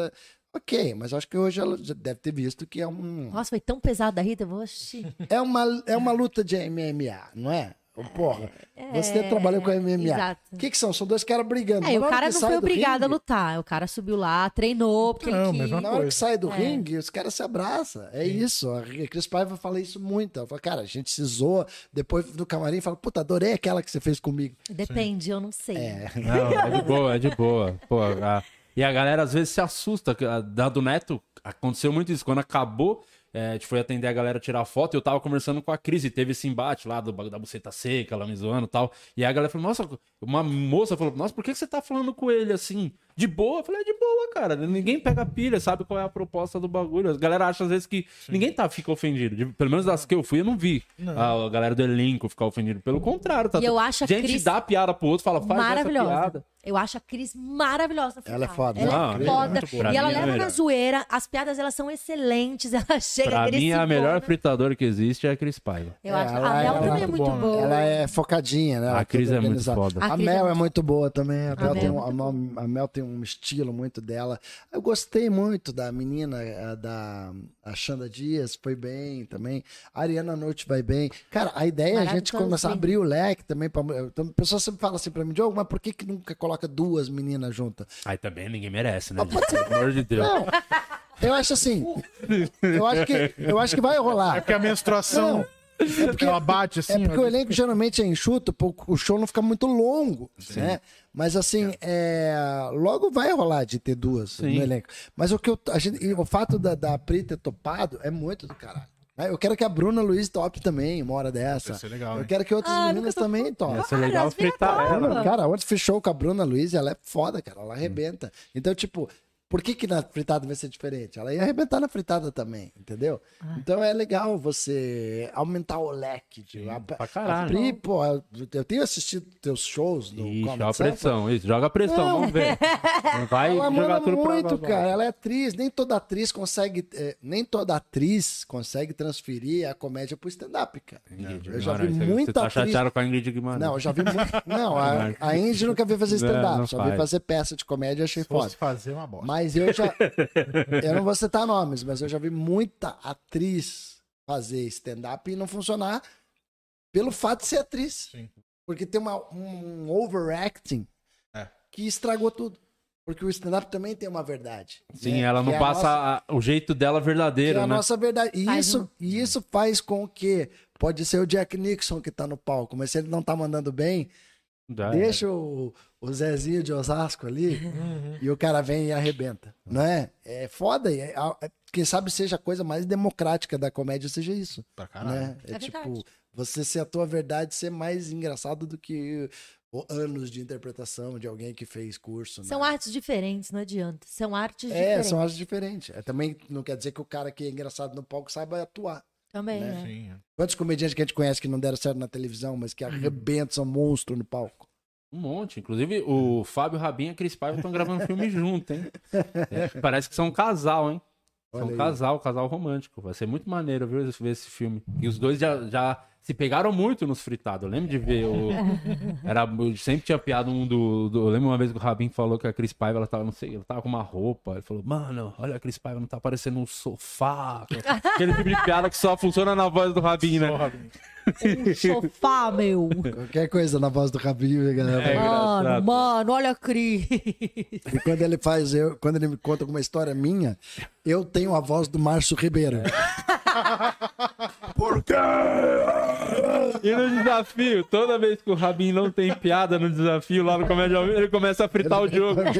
Ok, mas acho que hoje ela já deve ter visto que é um. Nossa, foi tão pesado da Rita, eu vou assistir. É uma, é uma luta de MMA, não é? Porra, você trabalhou com MMA. Exato. O que, que são? São dois caras brigando. É, o cara não foi do obrigado a ringue- lutar. O cara subiu lá, treinou, porque Não, ele mas quis. Na hora que sai do É. ringue, os caras se abraçam. É isso. A Cris Paiva fala isso muito. Ela fala, cara, a gente se zoa. Depois do camarim fala, puta, adorei aquela que você fez comigo. Depende, eu não sei. É. Não, é de boa, é de boa. Pô, a- E a galera às vezes se assusta. Da do Neto, aconteceu muito isso. Quando acabou, é, a gente foi atender a galera tirar foto e eu tava conversando com a Cris e teve esse embate lá do, bagulho da buceta seca, ela me zoando e tal. E a galera falou, nossa, uma moça falou, nossa, por que que você tá falando com ele assim? De boa? Eu falei, é de boa, cara. Ninguém pega pilha, sabe qual é a proposta do bagulho. A galera acha às vezes que ninguém tá, fica ofendido. De- pelo menos das que eu fui, eu não vi a, a galera do elenco ficar ofendido. Pelo contrário, tá E eu acho a gente Cris dá piada pro outro, fala, faz essa maravilhosa. piada. Eu acho a Cris maravilhosa. Ela é foda, Ela né? é Não, foda. é boa. Pra E ela é leva na zoeira. As piadas, elas são excelentes. Ela chega Pra mim, a melhor fritadora que existe é a Cris Paiva. Eu É, acho. ela a é- Mel ela é também é muito boa, boa. Ela é focadinha, né? A Cris é muito foda. A A é Mel é muito- boa também. A, Mel Mel tem é um, a Mel tem um estilo muito dela. Eu gostei muito da menina, a da a Xanda Dias, foi bem também. A Ariana Noite vai bem. Cara, a ideia é a gente começar a abrir o leque também. Pra, então, a pessoa sempre fala assim pra mim, Diogo, mas por que, que nunca coloca duas meninas juntas? Aí também ninguém merece, né? gente? Pelo amor de Deus. Não. Eu acho assim. Eu acho que, eu acho que vai rolar. É porque a menstruação. É porque ela bate assim. É porque o elenco geralmente é enxuto, o show não fica muito longo, né? Mas assim, é, logo vai rolar de ter duas Sim. no elenco. Mas o que eu, a gente, o fato da, da Pri ter topado é muito do caralho. né? Eu quero que a Bruna Luiz tope também, uma hora dessa. Vai ser legal, eu hein? quero que outras Ah, meninas tô- também topem. Ia ser legal mina fritar ela. Cara, ontem fechou com a Bruna Luiz e ela é foda, cara. Ela arrebenta. Então, tipo, Por que, que na fritada vai ser diferente? Ela ia arrebentar na fritada também, entendeu? Então é legal você aumentar o leque. De, a, pra caralho. a Pri, pô, eu tenho assistido teus shows no Ixi, Comedy joga Sample. pressão, isso, joga pressão, Não. vamos ver. Não vai Ela jogar manda tudo pra muito, cara. Ela é atriz. Nem toda atriz consegue. eh, nem toda atriz consegue transferir a comédia pro stand-up, cara. Ingrid Eu já vi você- muita Você tá atriz- chateado com a Ingrid Guimarães. Não, eu já vi muito. Não, a, a Indy nunca veio fazer Não, stand-up, não só veio faz. fazer peça de comédia e achei Se foda. fazer uma bosta. Mas eu já. Eu não vou citar nomes, mas eu já vi muita atriz fazer stand-up e não funcionar pelo fato de ser atriz. Sim. Porque tem uma, um overacting É. que estragou tudo. Porque o stand-up também tem uma verdade. Sim, né? ela Que não é a passa nossa- a- o jeito dela que verdadeiro, é a né? nossa verdade. E isso, e isso faz com que pode ser o Jack Nixon que tá no palco, mas se ele não tá mandando bem, Já é. deixa o, o Zezinho de Osasco ali Uhum. e o cara vem e arrebenta, não é? É foda. e é- é- quem sabe seja a coisa mais democrática da comédia, seja isso, Pra caralho. né? É, É tipo, verdade. você ser a tua verdade ser mais engraçado do que o- anos de interpretação de alguém que fez curso. São né? artes diferentes, não adianta. São artes É, diferentes. são artes diferentes. É, também não quer dizer que o cara que é engraçado no palco saiba atuar. Também, né? né? Sim. é. Quantos comediantes que a gente conhece que não deram certo na televisão, mas que arrebentam, são monstro no palco? Um monte. Inclusive, o Fábio Rabin e a Cris Paiva estão gravando filme junto, hein? É, parece que são um casal, hein? São um aí. casal, casal romântico. Vai ser muito maneiro viu, ver esse filme. E os dois já, já se pegaram muito nos fritados. Eu lembro de ver o. Era, eu sempre tinha piado um do, do- Eu lembro uma vez que o Rabin falou que a Cris Paiva, ela tava, não sei, ela tava com uma roupa. Ele falou, mano, olha a Cris Paiva, não tá parecendo um sofá. Aquele tipo de piada que só funciona na voz do Rabin, né? Um sofá, meu. Qualquer coisa na voz do Rabinho, galera. É mano, mano, olha a Cris. E quando ele faz, eu, quando ele me conta alguma história minha, eu tenho a voz do Márcio Ribeiro. Por quê? E no desafio, toda vez que o Rabin não tem piada no desafio lá no Comédia ao Vivo, ele começa a fritar o jogo.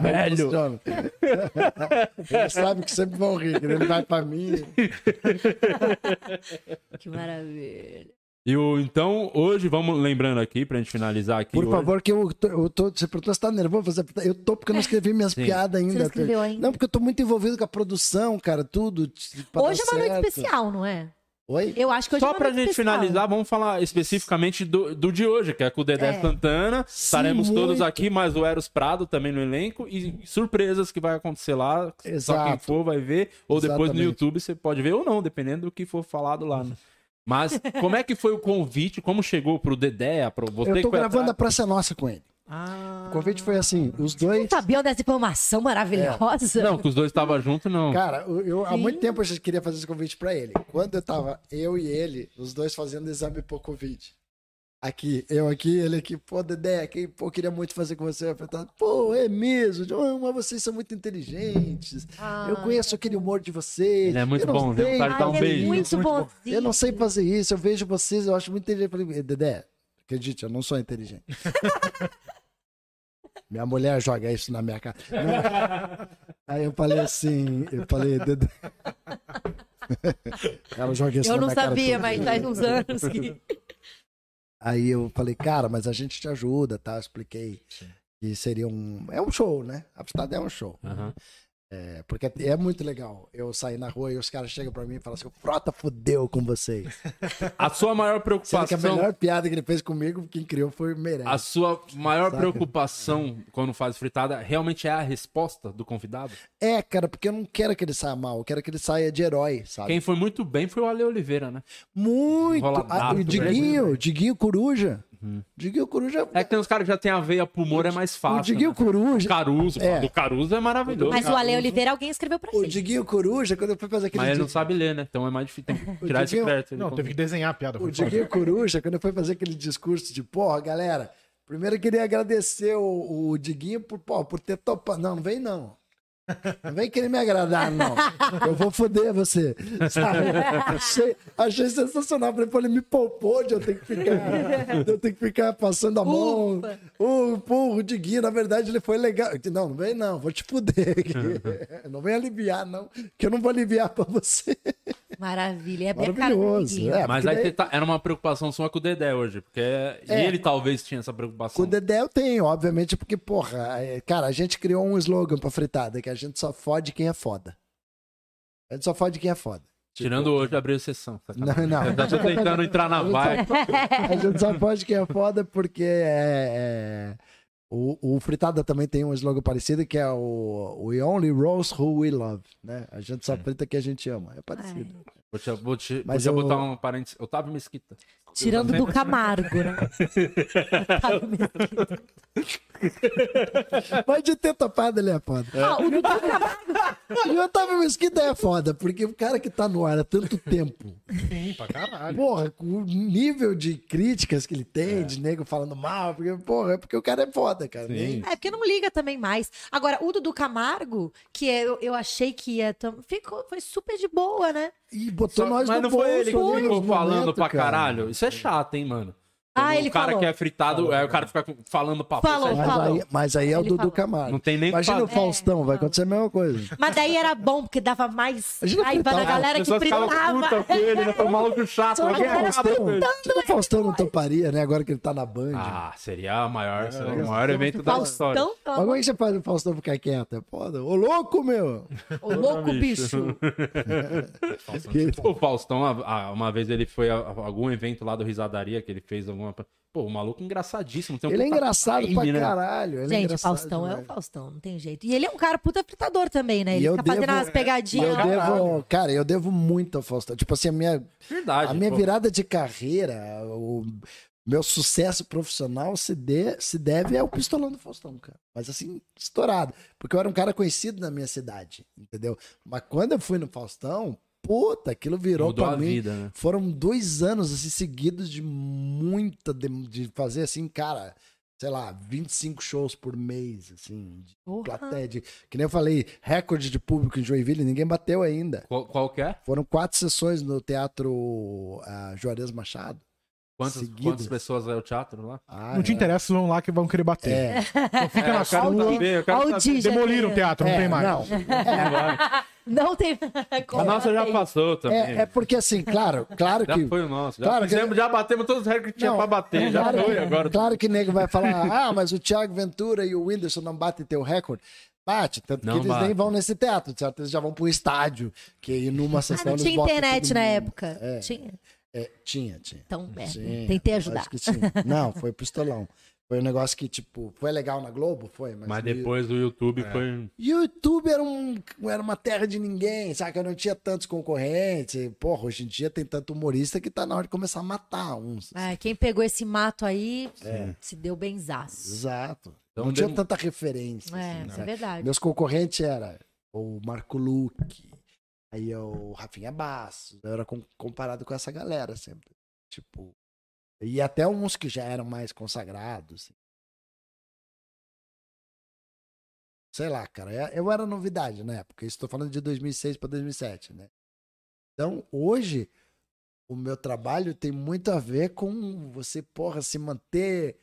Velho. Ele sabe que sempre vão rir, que ele vai pra mim. Que maravilha. E o, então, hoje, vamos lembrando aqui, pra gente finalizar aqui. Por hoje. favor, que eu tô, eu tô. Você perguntou se tá nervoso? Você- Eu tô porque eu não escrevi minhas Sim. piadas ainda. Você não escreveu ainda? Não, porque eu tô muito envolvido com a produção, cara, tudo. Hoje é uma noite certo. especial, não é? Oi? Eu acho que hoje é Só uma pra noite gente especial. finalizar, vamos falar especificamente do, do de hoje, que é com o Dedé É. Santana. Estaremos muito. todos aqui, mais o Eros Prado também no elenco. E surpresas que vai acontecer lá. Só quem Exato. for vai ver. Ou depois no Exatamente. YouTube você pode ver ou não, dependendo do que for falado lá. Né? Mas como é que foi o convite? Como chegou pro Dedé? Pro você Eu tô gravando a? Praça Nossa com ele. Ah. O convite foi assim: os dois. Sabiam dessa informação maravilhosa? Não, que os dois estavam juntos, não. Cara, eu, eu- há muito tempo eu já queria fazer esse convite pra ele. Quando eu tava, eu e ele, os dois fazendo exame pro Covid. Aqui, eu aqui, ele aqui, pô, Dedé, que, pô, queria muito fazer com você. Eu falei, tá, pô, é mesmo, mas vocês são muito inteligentes. Ah, eu conheço aquele humor de vocês. Ele é muito eu não bom, viu? sei O cara dá um Ai, fazer é beijo. muito isso. bonzinho. Eu não sei fazer isso, eu vejo vocês, eu acho muito inteligente. Eu falei, Dedé, acredite, eu não sou inteligente. minha mulher joga isso na minha cara. Não. Aí eu falei assim, eu falei, Dedé. Ela joga isso Eu na não minha cara sabia, todo mas dia. faz uns anos que... Aí eu falei, cara, mas a gente te ajuda, tá? Eu expliquei que seria um. É um show, né? A Abstado é um show. Aham. É, porque é muito legal. Eu sair na rua e os caras chegam pra mim e falam assim: o Frota fudeu com vocês. A sua maior Sendo preocupação. que a melhor piada que ele fez comigo, quem criou foi o Meirelles. A sua maior Saca? preocupação quando faz fritada realmente é a resposta do convidado? É, cara, porque eu não quero que ele saia mal, eu quero que ele saia de herói, sabe? Quem foi muito bem foi o Ale Oliveira, né? Muito. Enroladaço, Ah, o né? Diguinho, Diguinho Coruja. Diguinho Coruja. É que tem uns caras que já tem a veia pro humor, é mais o fácil. Diguinho né? Coruja. Caruso, É. do Caruso é maravilhoso. Mas o Ale Oliveira, alguém escreveu pra O ele. Diguinho Coruja, quando eu fui fazer aquele. Mas ele não sabe ler, né? Então é mais difícil. Tem que tirar esse Diguinho- crédito. Não, teve que desenhar a piada. O. Diguinho Coruja, quando eu fui fazer aquele discurso de, porra, galera, primeiro eu queria agradecer o, o Diguinho por, pô, por ter topado. Não, não vem não. Não vem querer me agradar, não. Eu vou foder você. Sabe? Achei, achei sensacional. Falei, pô, ele me poupou de eu ter que ficar, de eu ter que ficar passando a mão. O, pô, o Diguinho, na verdade, ele foi legal. Não, não vem não, vou te fuder. aqui. Não vem aliviar, não, que eu não vou aliviar pra você. Maravilha. É Maravilhoso. É, Mas aí daí- tá- era uma preocupação sua com o Dedé hoje, porque ele talvez tinha essa Com preocupação. o Dedé eu tenho, obviamente, porque, porra, é, cara, a gente criou um slogan pra fritada, que a gente só fode quem é foda. A gente só fode quem é foda. Tipo, Tirando hoje, abriu exceção. Não, não. Eu tô tentando entrar na vibe. A gente só pode quem é foda porque é, é- o, o Fritada também tem um slogan parecido que é o We only roast who we love, né? A gente só frita quem a gente ama. É parecido. Vou te, vou te, Mas eu- botar um parênteses. Otávio Mesquita. Tirando do Camargo, né? De ter topado ele é foda. Ah, o Dudu Camargo. E o Otávio Mesquita é foda, porque o cara que tá no ar há tanto tempo, Sim, pra caralho. porra, com o nível de críticas que ele tem, de nego falando mal, porque, porra, é porque o cara é foda, cara. Nem- É, porque não liga também mais. Agora, o Dudu Camargo, que é- eu, eu achei que ia. tam- Ficou, foi super de boa, né? E botou Só- nós mas no não foi ele que bolso ficou falando momentos, pra cara. caralho. Isso é chato, hein, mano. Ah, ele o cara falou. que é fritado, aí o cara fica falando pra Falou, é Mas falou. aí, mas aí é o Ele Dudu falou. Camargo. Não tem nem Imagina o. Faustão, vai falou. acontecer a mesma coisa. Mas daí era bom, porque dava mais Imagina raiva da galera As que fritava. com ele, né? Foi um maluco chato. Só que? Será que o Faustão não toparia, né? Agora que ele tá na Band. Ah, seria a maior, seria o legal. maior evento da história. Faustão, Mas como é que você faz o Faustão ficar quieto? É foda. Ô, louco, meu! ô louco bicho. O Faustão, uma vez ele foi a, algum evento lá do Risadaria, que ele fez alguma. Pô, o maluco engraçadíssimo. Tem um Ele é engraçado time, pra né? caralho. Ele é Gente, o engraçado Faustão é o demais. Faustão, não tem jeito. E ele é um cara puta fritador também, né? Ele fica fazendo umas pegadinhas. Eu devo, cara, eu devo muito ao Faustão. Tipo assim, a minha, Verdade. a minha pô. virada de carreira, o meu sucesso profissional se, de- se deve ao pistolão do Faustão, cara. Mas assim, estourado. Porque eu era um cara conhecido na minha cidade, entendeu? Mas quando eu fui no Faustão, puta, aquilo virou Mudou pra a mim. vida, né? Foram dois anos assim, seguidos de muita. De, de fazer assim, cara, sei lá, 25 shows por mês, assim, de Porra. plateia. De, que nem eu falei, recorde de público em Joinville, ninguém bateu ainda. Qual, qual que é? Foram quatro sessões no Teatro ah, Juarez Machado. Quantas, Seguidas. quantas pessoas é o teatro lá? Ah, Não te é. interessa, vão lá que vão querer bater. É, Então fica É, na eu quero sua. saber, eu quero Olha o saber. Di já Demoliram o querendo. teatro, não é, tem mais. Não, Não tem. A nossa já passou também. é, é porque assim, claro, claro Já que. foi o nosso. Já, Claro que- fizemos, já batemos todos os recordes que tinha Não, pra bater. Já claro, foi agora. Claro que nego vai falar, ah, mas o Thiago Ventura e o Whindersson não batem teu recorde. Bate, tanto Não que eles bate. nem vão nesse teatro, certo? Eles já vão pro estádio, que numa Ah, sessão não eles tinha internet na mundo. época. É. Tinha. É, tinha, tinha. Então, é, Tinha, tentei ajudar. Acho que sim. Não, foi pistolão. Foi um negócio que, tipo, foi legal na Globo? Foi, mas. Mas depois o YouTube foi. YouTube era, um, era uma terra de ninguém, sabe? Eu não tinha tantos concorrentes. Porra, hoje em dia tem tanto humorista que tá na hora de começar a matar uns. É, quem pegou esse mato aí É. se deu benzaço. Exato. Então não tinha tanta referência. É, assim, isso né? é verdade. Meus concorrentes eram o Marco Luque, aí é o Rafinha Bastos. Eu era com- comparado com essa galera sempre. Tipo. E até uns que já eram mais consagrados. assim. Sei lá, cara. é- Eu era novidade na época. Estou falando de 2006 para 2007, né? Então, hoje, o meu trabalho tem muito a ver com você, porra, se manter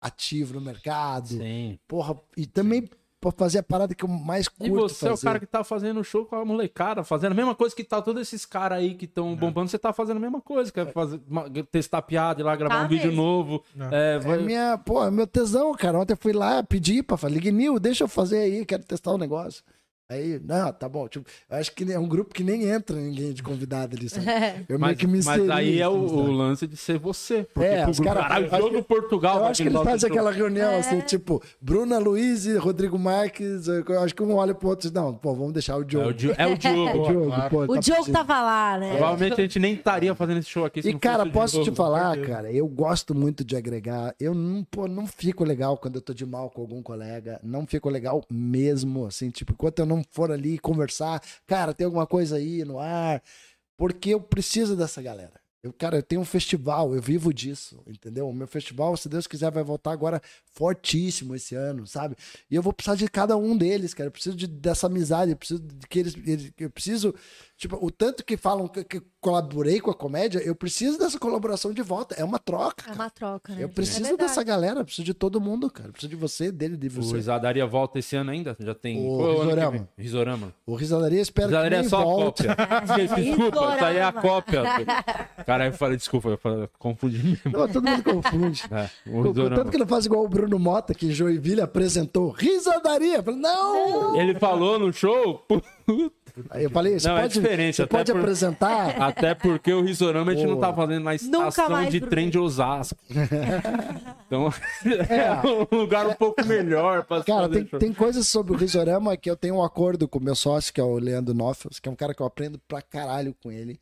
ativo no mercado. Sim. Porra, e também pra fazer a parada que eu mais curto E você é o fazer. cara que tá fazendo show com a molecada, fazendo a mesma coisa que tá todos esses caras aí que estão bombando, você tá fazendo a mesma coisa, quer fazer, uma- testar piada, ir lá gravar Tá um vídeo mesmo. novo. Não. É, É vai- minha, pô, é meu tesão, cara. Ontem eu fui lá, pedi pra falar, ligue Nil, deixa eu fazer aí, quero testar o negócio. Aí, não, tá bom. Tipo, eu acho que é um grupo que nem entra ninguém de convidado ali, sabe? Eu mas, meio que me mas inseri, aí é o, assim, o lance de ser você. Porque, É, pro os cara- caralho, eu acho jogo Portugal. Eu acho que fazem show. aquela reunião É. assim, tipo, Bruna Luiz e Rodrigo Marques. Eu acho que um olha pro outro e diz, não, pô, vamos deixar o É Diogo. o, Di- é o O Diogo. Diogo, claro. pô, O tá Diogo tava lá, né? Provavelmente a gente nem estaria fazendo esse show aqui se E, não cara, fosse o posso te Diogo. falar, cara, eu gosto muito de agregar. Eu não, pô, não fico legal quando eu tô de mal com algum colega. Não fico legal mesmo, assim, tipo, enquanto eu não for ali conversar, cara, tem alguma coisa aí no ar. Porque eu preciso dessa galera. Eu, cara, eu tenho um festival, eu vivo disso, entendeu? O meu festival, se Deus quiser, vai voltar agora fortíssimo esse ano, sabe? E eu vou precisar de cada um deles, cara. Eu preciso de, dessa amizade, eu preciso de que eles, eles- Eu preciso. Tipo, o tanto que falam que, que colaborei com a comédia, eu preciso dessa colaboração de volta. É uma troca. É cara. uma troca, né? Eu É preciso verdade. dessa galera, eu preciso de todo mundo, cara. Eu preciso de você, dele, de O você. Risadaria volta esse ano ainda? Já tem. O é Risorama. Risorama. O Risadaria espero Risadaria que é nem só a volte. cópia. Desculpa, isso aí é a Risorama. cópia. Cara, eu falei, desculpa, eu falei, confundi mesmo. Não, todo mundo confunde. É, Tanto que não faz igual o Bruno Mota, que em Joinville apresentou risadaria. Eu falei, não! Ele falou no show. Aí eu falei, você Não, é pode, diferente, você até pode por- apresentar. Até porque o Risorama a gente não tá fazendo na estação de pro trem de Osasco. Então, é um lugar um pouco melhor pra Cara, tem, tem coisas sobre o Risorama que eu tenho um acordo com o meu sócio, que é o Leandro Noffels, que é um cara que eu aprendo pra caralho com ele.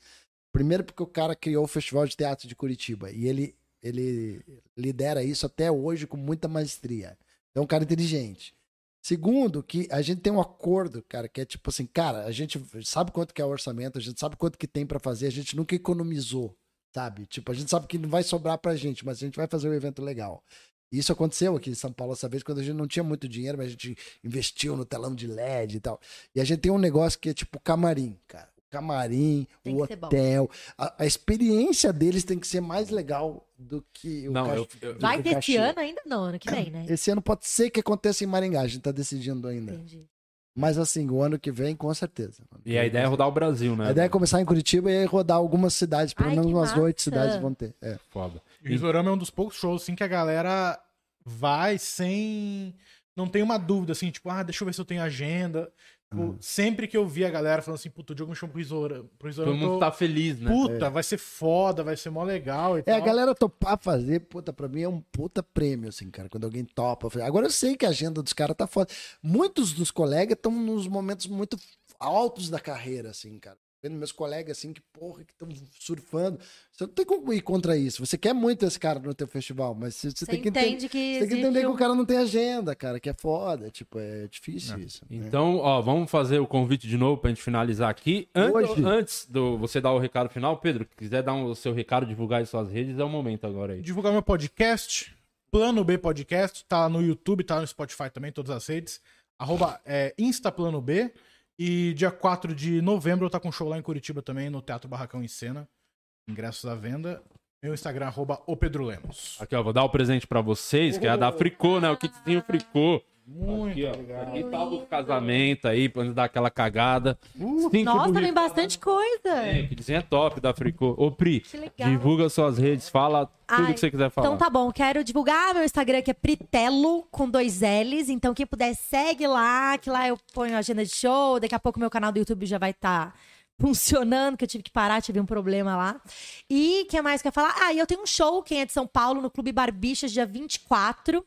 Primeiro porque o cara criou o Festival de Teatro de Curitiba e ele, ele lidera isso até hoje com muita maestria. É um cara inteligente. Segundo, que a gente tem um acordo, cara, que é tipo assim, cara, a gente sabe quanto que é o orçamento, a gente sabe quanto que tem pra fazer, a gente nunca economizou, sabe? Tipo, a gente sabe que não vai sobrar pra gente, mas a gente vai fazer um evento legal. Isso aconteceu aqui em São Paulo essa vez, quando a gente não tinha muito dinheiro, mas a gente investiu no telão de LED e tal. E a gente tem um negócio que é tipo camarim, cara. O camarim, Tem o hotel. A, a experiência deles tem que ser mais legal do que o Não, cach- eu- eu- do Vai ter esse ano ainda? Não, ano que vem, né? Esse ano pode ser que aconteça em Maringá, a gente tá decidindo ainda. Entendi. Mas assim, o ano que vem, com certeza. E a ideia é rodar o Brasil, né? A ideia é começar em Curitiba e aí rodar algumas cidades, pelo Ai, menos umas oito cidades vão ter. É. Foda. E o Risorama é um dos poucos shows, assim, que a galera vai sem. Não tem uma dúvida, assim, tipo, ah, deixa eu ver se eu tenho agenda. Tipo, Uhum. Sempre que eu vi a galera falando assim, puta, o Diogo me chamou pro Risorama. Todo mundo tô- tá feliz, né? Puta, vai ser foda, vai ser mó legal e É, a tal. galera topar fazer, puta, pra mim é um puta prêmio, assim, cara, quando alguém topa. Agora eu sei que a agenda dos caras tá foda. Muitos dos colegas estão nos momentos muito altos da carreira, assim, cara. Vendo meus colegas, assim, que porra, que estão surfando. Você não tem como ir contra isso. Você quer muito esse cara no teu festival, mas você, você Você tem que entender. entende que Você tem que entender que o cara não tem agenda, cara, que é foda. Tipo, é difícil isso. né? Então, ó, vamos fazer o convite de novo pra gente finalizar aqui. Hoje. Antes do você dar o recado final, Pedro, quiser dar um- o seu recado, divulgar em suas redes, é o momento agora aí. divulgar meu podcast, Plano B Podcast, tá no YouTube, tá no Spotify também, todas as redes. Arroba é, Instaplano B. E dia 4 de novembro eu tá com show lá em Curitiba também, no Teatro Barracão em Cena. Ingressos à venda. Meu Instagram, arroba o Pedro Lemos. Aqui, ó, vou dar o presente pra vocês, que é a da Fricô, né? O kitzinho Fricô. Muito Aqui, ó. obrigado. Aqui tá o casamento aí, pra dar aquela cagada. Uh, Nossa, vem bastante coisa. É, o kitzinho é top da Fricô. Ô, Pri, Que divulga suas redes, fala tudo Ai, que você quiser falar. Então tá bom, quero divulgar meu Instagram que é Pritelo com dois L's. Então quem puder segue lá, que lá eu ponho agenda de show. Daqui a pouco meu canal do YouTube já vai estar funcionando, que eu tive que parar, tive um problema lá. E o que mais que eu ia falar? Ah, e eu tenho um show, quem é de São Paulo, no Clube Barbixas, dia 24.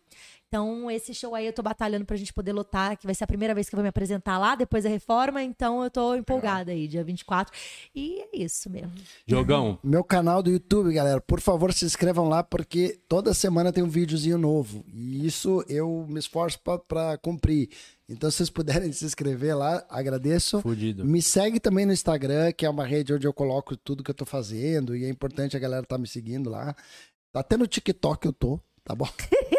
Então, esse show aí eu tô batalhando pra gente poder lotar, que vai ser a primeira vez que eu vou me apresentar lá, depois da reforma. Então, eu tô empolgada aí, dia 24. E é isso mesmo. Jogão, Meu canal do YouTube, galera, por favor se inscrevam lá, porque toda semana tem um videozinho novo. E isso eu me esforço pra- pra cumprir. Então, se vocês puderem se inscrever lá, agradeço. fudido. Me segue também no Instagram, que é uma rede onde eu coloco tudo que eu tô fazendo. E é importante a galera tá me seguindo lá. Até no TikTok eu tô, tá bom?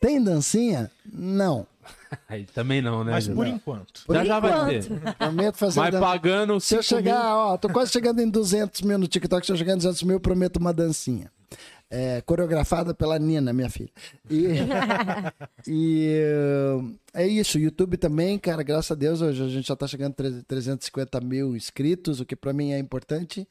Tem dancinha? Não. Aí também não, né? Mas por enquanto. Por já já vai ter. Prometo fazer dan- pagando Se eu 5 chegar, mil... ó, tô quase chegando em 200 mil no TikTok. Se eu chegar em 200 mil, eu prometo uma dancinha. É, coreografada pela Nina, minha filha. E, e, é isso. YouTube também, cara, graças a Deus, hoje a gente já tá chegando a 350 mil inscritos, o que pra mim é importante.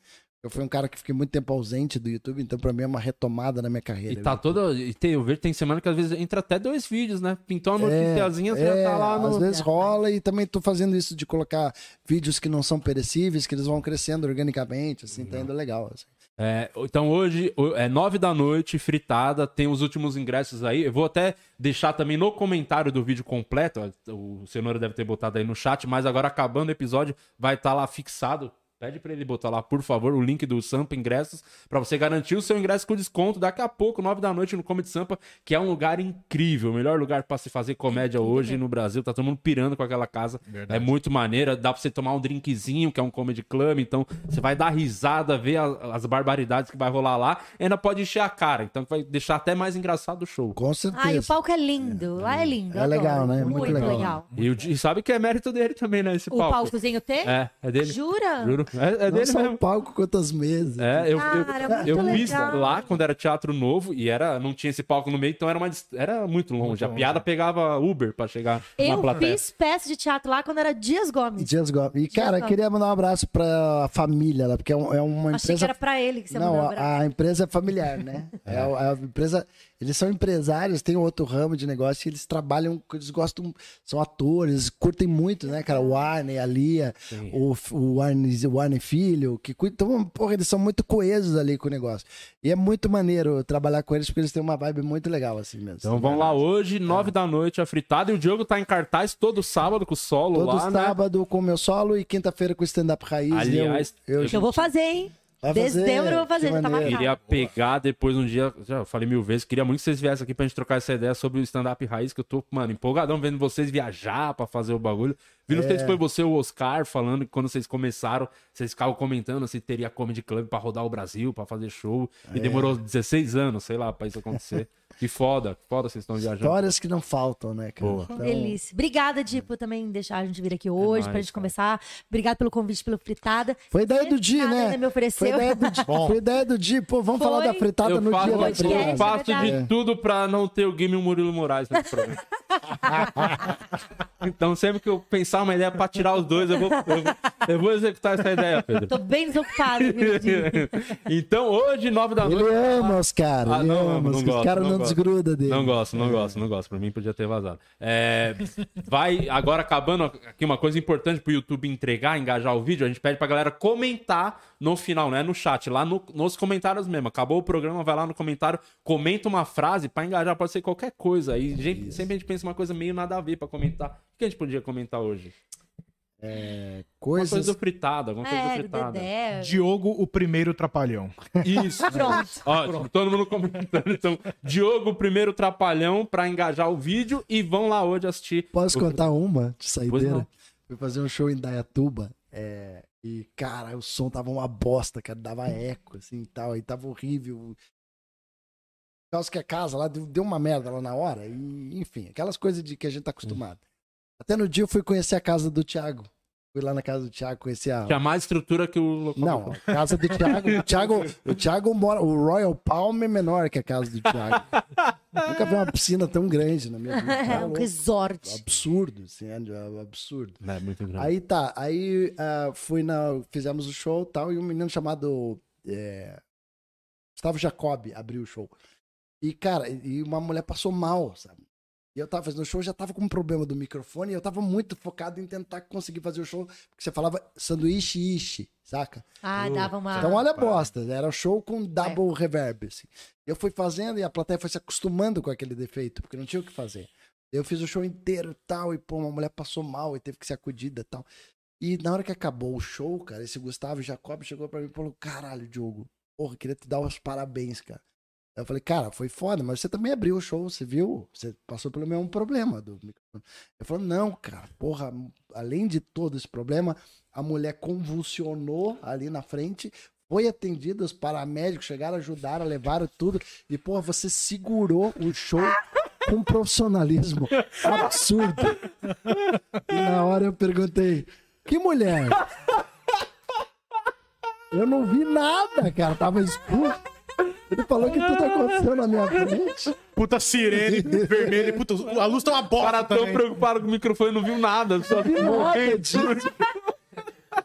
Eu fui um cara que fiquei muito tempo ausente do YouTube, então pra mim é uma retomada na minha carreira. E tá toda. E tem, eu vejo tem semana que às vezes entra até dois vídeos, né? Pintou uma É, noticiazinha, você é, já tá lá no. Às vezes rola e também tô fazendo isso de colocar vídeos que não são perecíveis, que eles vão crescendo organicamente, assim, tá indo legal. assim. É, então hoje é nove da noite, fritada, tem os últimos ingressos aí. Eu vou até deixar também no comentário do vídeo completo, o Cenoura deve ter botado aí no chat, mas agora acabando o episódio, vai estar lá fixado Pede pra ele botar lá, por favor, o link do Sampa Ingressos pra você garantir o seu ingresso com desconto daqui a pouco, nove da noite no Comedy Sampa, que é um lugar incrível, o melhor lugar pra se fazer comédia hoje no Brasil. Tá todo mundo pirando com aquela casa. Verdade. É muito maneira, dá pra você tomar um drinkzinho, que é um comedy club, então você vai dar risada, ver a- as barbaridades que vai rolar lá, e ainda pode encher a cara, então vai deixar até mais engraçado o show. Com certeza. Ai, o palco é lindo. Lá é lindo. É legal, né? Muito Muito legal. legal. E, o e sabe que é mérito dele também, né, esse O palco. palcozinho tem? É, é dele. Jura? Juro. É, é Não dele só mesmo. o palco, quantas mesas. É, eu, Cara, eu, muito eu fiz lá quando era teatro novo e era, não tinha esse palco no meio, então era, uma, era muito longe. Muito a piada pegava Uber pra chegar na Eu plateia. fiz peça de teatro lá quando era Dias Gomes. Dias Gomes. E, cara, Gomes. queria mandar um abraço pra família lá, porque é, um- é uma Achei que empresa. era pra ele que você Não, mandou um a, abraço. a empresa é familiar, né? É. a, a empresa. Eles são empresários, têm outro ramo de negócio e eles trabalham, eles gostam, são atores, curtem muito, né, cara? O Arne, a Lia, Sim. o, o, Arne, o Arne Filho, que cuidam. Então, porra, eles são muito coesos ali com o negócio. E é muito maneiro trabalhar com eles porque eles têm uma vibe muito legal, assim mesmo. Então vamos lá hoje, nove da noite, a fritada. E o Diogo tá em cartaz todo sábado com o solo Todo lá, né? sábado com o meu solo e quinta-feira com o stand-up raiz. Aliás, eu, eu, Eu vou fazer, hein? Vai fazer, Dezembro eu vou fazer, que já tá maneiro. marcado. Queria pegar depois um dia, já falei mil vezes, queria muito que vocês viessem aqui pra gente trocar essa ideia sobre o stand-up raiz, que eu tô, mano, empolgadão vendo vocês viajar pra fazer o bagulho. Vi, não É. foi você o Oscar falando que quando vocês começaram, vocês ficavam comentando se teria comedy club pra rodar o Brasil, pra fazer show, É. e demorou 16 anos, sei lá, pra isso acontecer. Que foda, que foda vocês estão viajando. Histórias que não faltam, né, cara? Boa. Então, Delícia. Obrigada, Di, por também deixar a gente vir aqui hoje, nóis, pra gente cara. começar. Obrigado pelo convite, pelo fritada. Foi ideia do Di, né? ainda me ofereceu. Foi ideia do Di. Bom. Foi ideia do Di. Pô, vamos Foi. falar da fritada Eu no faço, dia da podcast, eu fritada. faço é de verdade. tudo pra não ter o Game e o Murilo Moraes nesse programa. então, sempre que eu pensar uma ideia pra tirar os dois, eu vou, eu vou, eu vou executar essa ideia, Pedro. Tô bem desocupado, então, hoje, nove da Ele noite. ama os caras, Ah, ele não, ama. não os gosto, caras não não. Desgruda dele. Não gosto, não gosto, não gosto. Pra mim podia ter vazado. É, vai agora acabando aqui uma coisa importante pro YouTube entregar, engajar o vídeo. A gente pede pra galera comentar no final, não é no chat, lá no- nos comentários mesmo. Acabou o programa, vai lá no comentário, comenta uma frase pra engajar, pode ser qualquer coisa. Aí gente- sempre a gente pensa uma coisa meio nada a ver pra comentar. O que a gente podia comentar hoje? Uma Coisas... coisa do fritado, alguma coisa É, fritada. Dedé. Diogo, o primeiro trapalhão. Isso. Pronto. Ó, todo mundo comentando. Então, Diogo, primeiro trapalhão pra engajar o vídeo e vão lá hoje assistir. Posso o- contar uma de saideira? Fui fazer um show em Dayatuba. é, e, cara, o som tava uma bosta, cara. Dava eco, assim e tal. Aí tava horrível. Por causa que a casa lá deu, deu uma merda lá na hora. E, enfim, aquelas coisas de que a gente tá acostumado. Até no dia eu fui conhecer a casa do Thiago. Fui lá na casa do Thiago conhecer a. Tinha mais estrutura que o Não, a casa do Thiago. O Thiago, o Thiago mora. O Royal Palm é menor que a casa do Thiago. Nunca vi uma piscina tão grande na minha vida. É um louco. resort. Absurdo, assim, é absurdo. É, muito grande. Aí tá, aí ah, fui na. Fizemos o show e tal, e um menino chamado é, Gustavo Jacob abriu o show. E, cara, e uma mulher passou mal, sabe? E eu tava fazendo o show, já tava com um problema do microfone, e eu tava muito focado em tentar conseguir fazer o show, porque você falava sanduíche ishi, saca? Ah, dava uma. Então olha a bosta, era show com double reverb, assim. Eu fui fazendo e a plateia foi se acostumando com aquele defeito, porque não tinha o que fazer. Eu fiz o show inteiro e tal, e pô, uma mulher passou mal e teve que ser acudida e tal. E na hora que acabou o show, cara, esse Gustavo Jacob chegou pra mim e falou: Caralho, Diogo, porra, queria te dar os parabéns, cara. Eu falei, cara, foi foda, mas você também abriu o show, você viu? Você passou pelo mesmo problema do microfone. Ele falou, não, cara, porra, além de todo esse problema, a mulher convulsionou ali na frente, foi atendida, os paramédicos chegaram, ajudaram, levaram tudo, e, porra, você segurou o show com profissionalismo absurdo. E na hora eu perguntei, que mulher? Eu não vi nada, cara, tava escuro. Ele falou que tudo aconteceu na minha frente. Puta sirene vermelha. Puta, a luz tá uma bosta cara tão preocupado com o microfone, não viu nada. Só disso.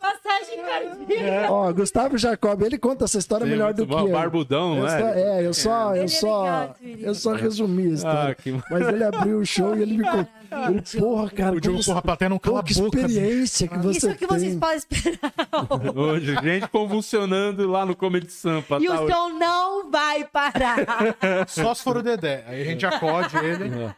Passagem cardíaca. Ó, Gustavo Jacob, ele conta essa história melhor do que eu. Barbudão, Eu não só, é? é, eu só, eu é só, ligado, menino. eu só resumi a história. Ah, que... Mas ele abriu o show e ele me contou. Vídeo. Porra, cara, O Diogo, como- porra, a plateia não cala a que boca. bicho. experiência que você Isso é o que tem. vocês podem esperar. Hoje, gente convulsionando lá no Comedy Sampa. E tá? o som não vai parar. Só se for o Dedé. Aí a gente acode ele. Tem boa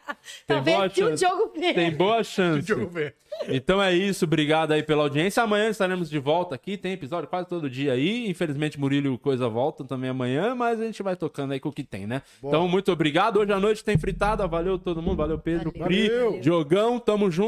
Talvez que o chance. Tem boa chance. Deixa eu ver. Então é isso, obrigado aí pela audiência. Amanhã estaremos de volta aqui, tem episódio quase todo dia aí. Infelizmente, Murilo e o Coisa voltam também amanhã, mas a gente vai tocando aí com o que tem, né? Então, muito obrigado. Hoje à noite tem fritada. Valeu todo mundo, valeu Pedro, Valeu. Pri, Valeu. Diogão, tamo junto.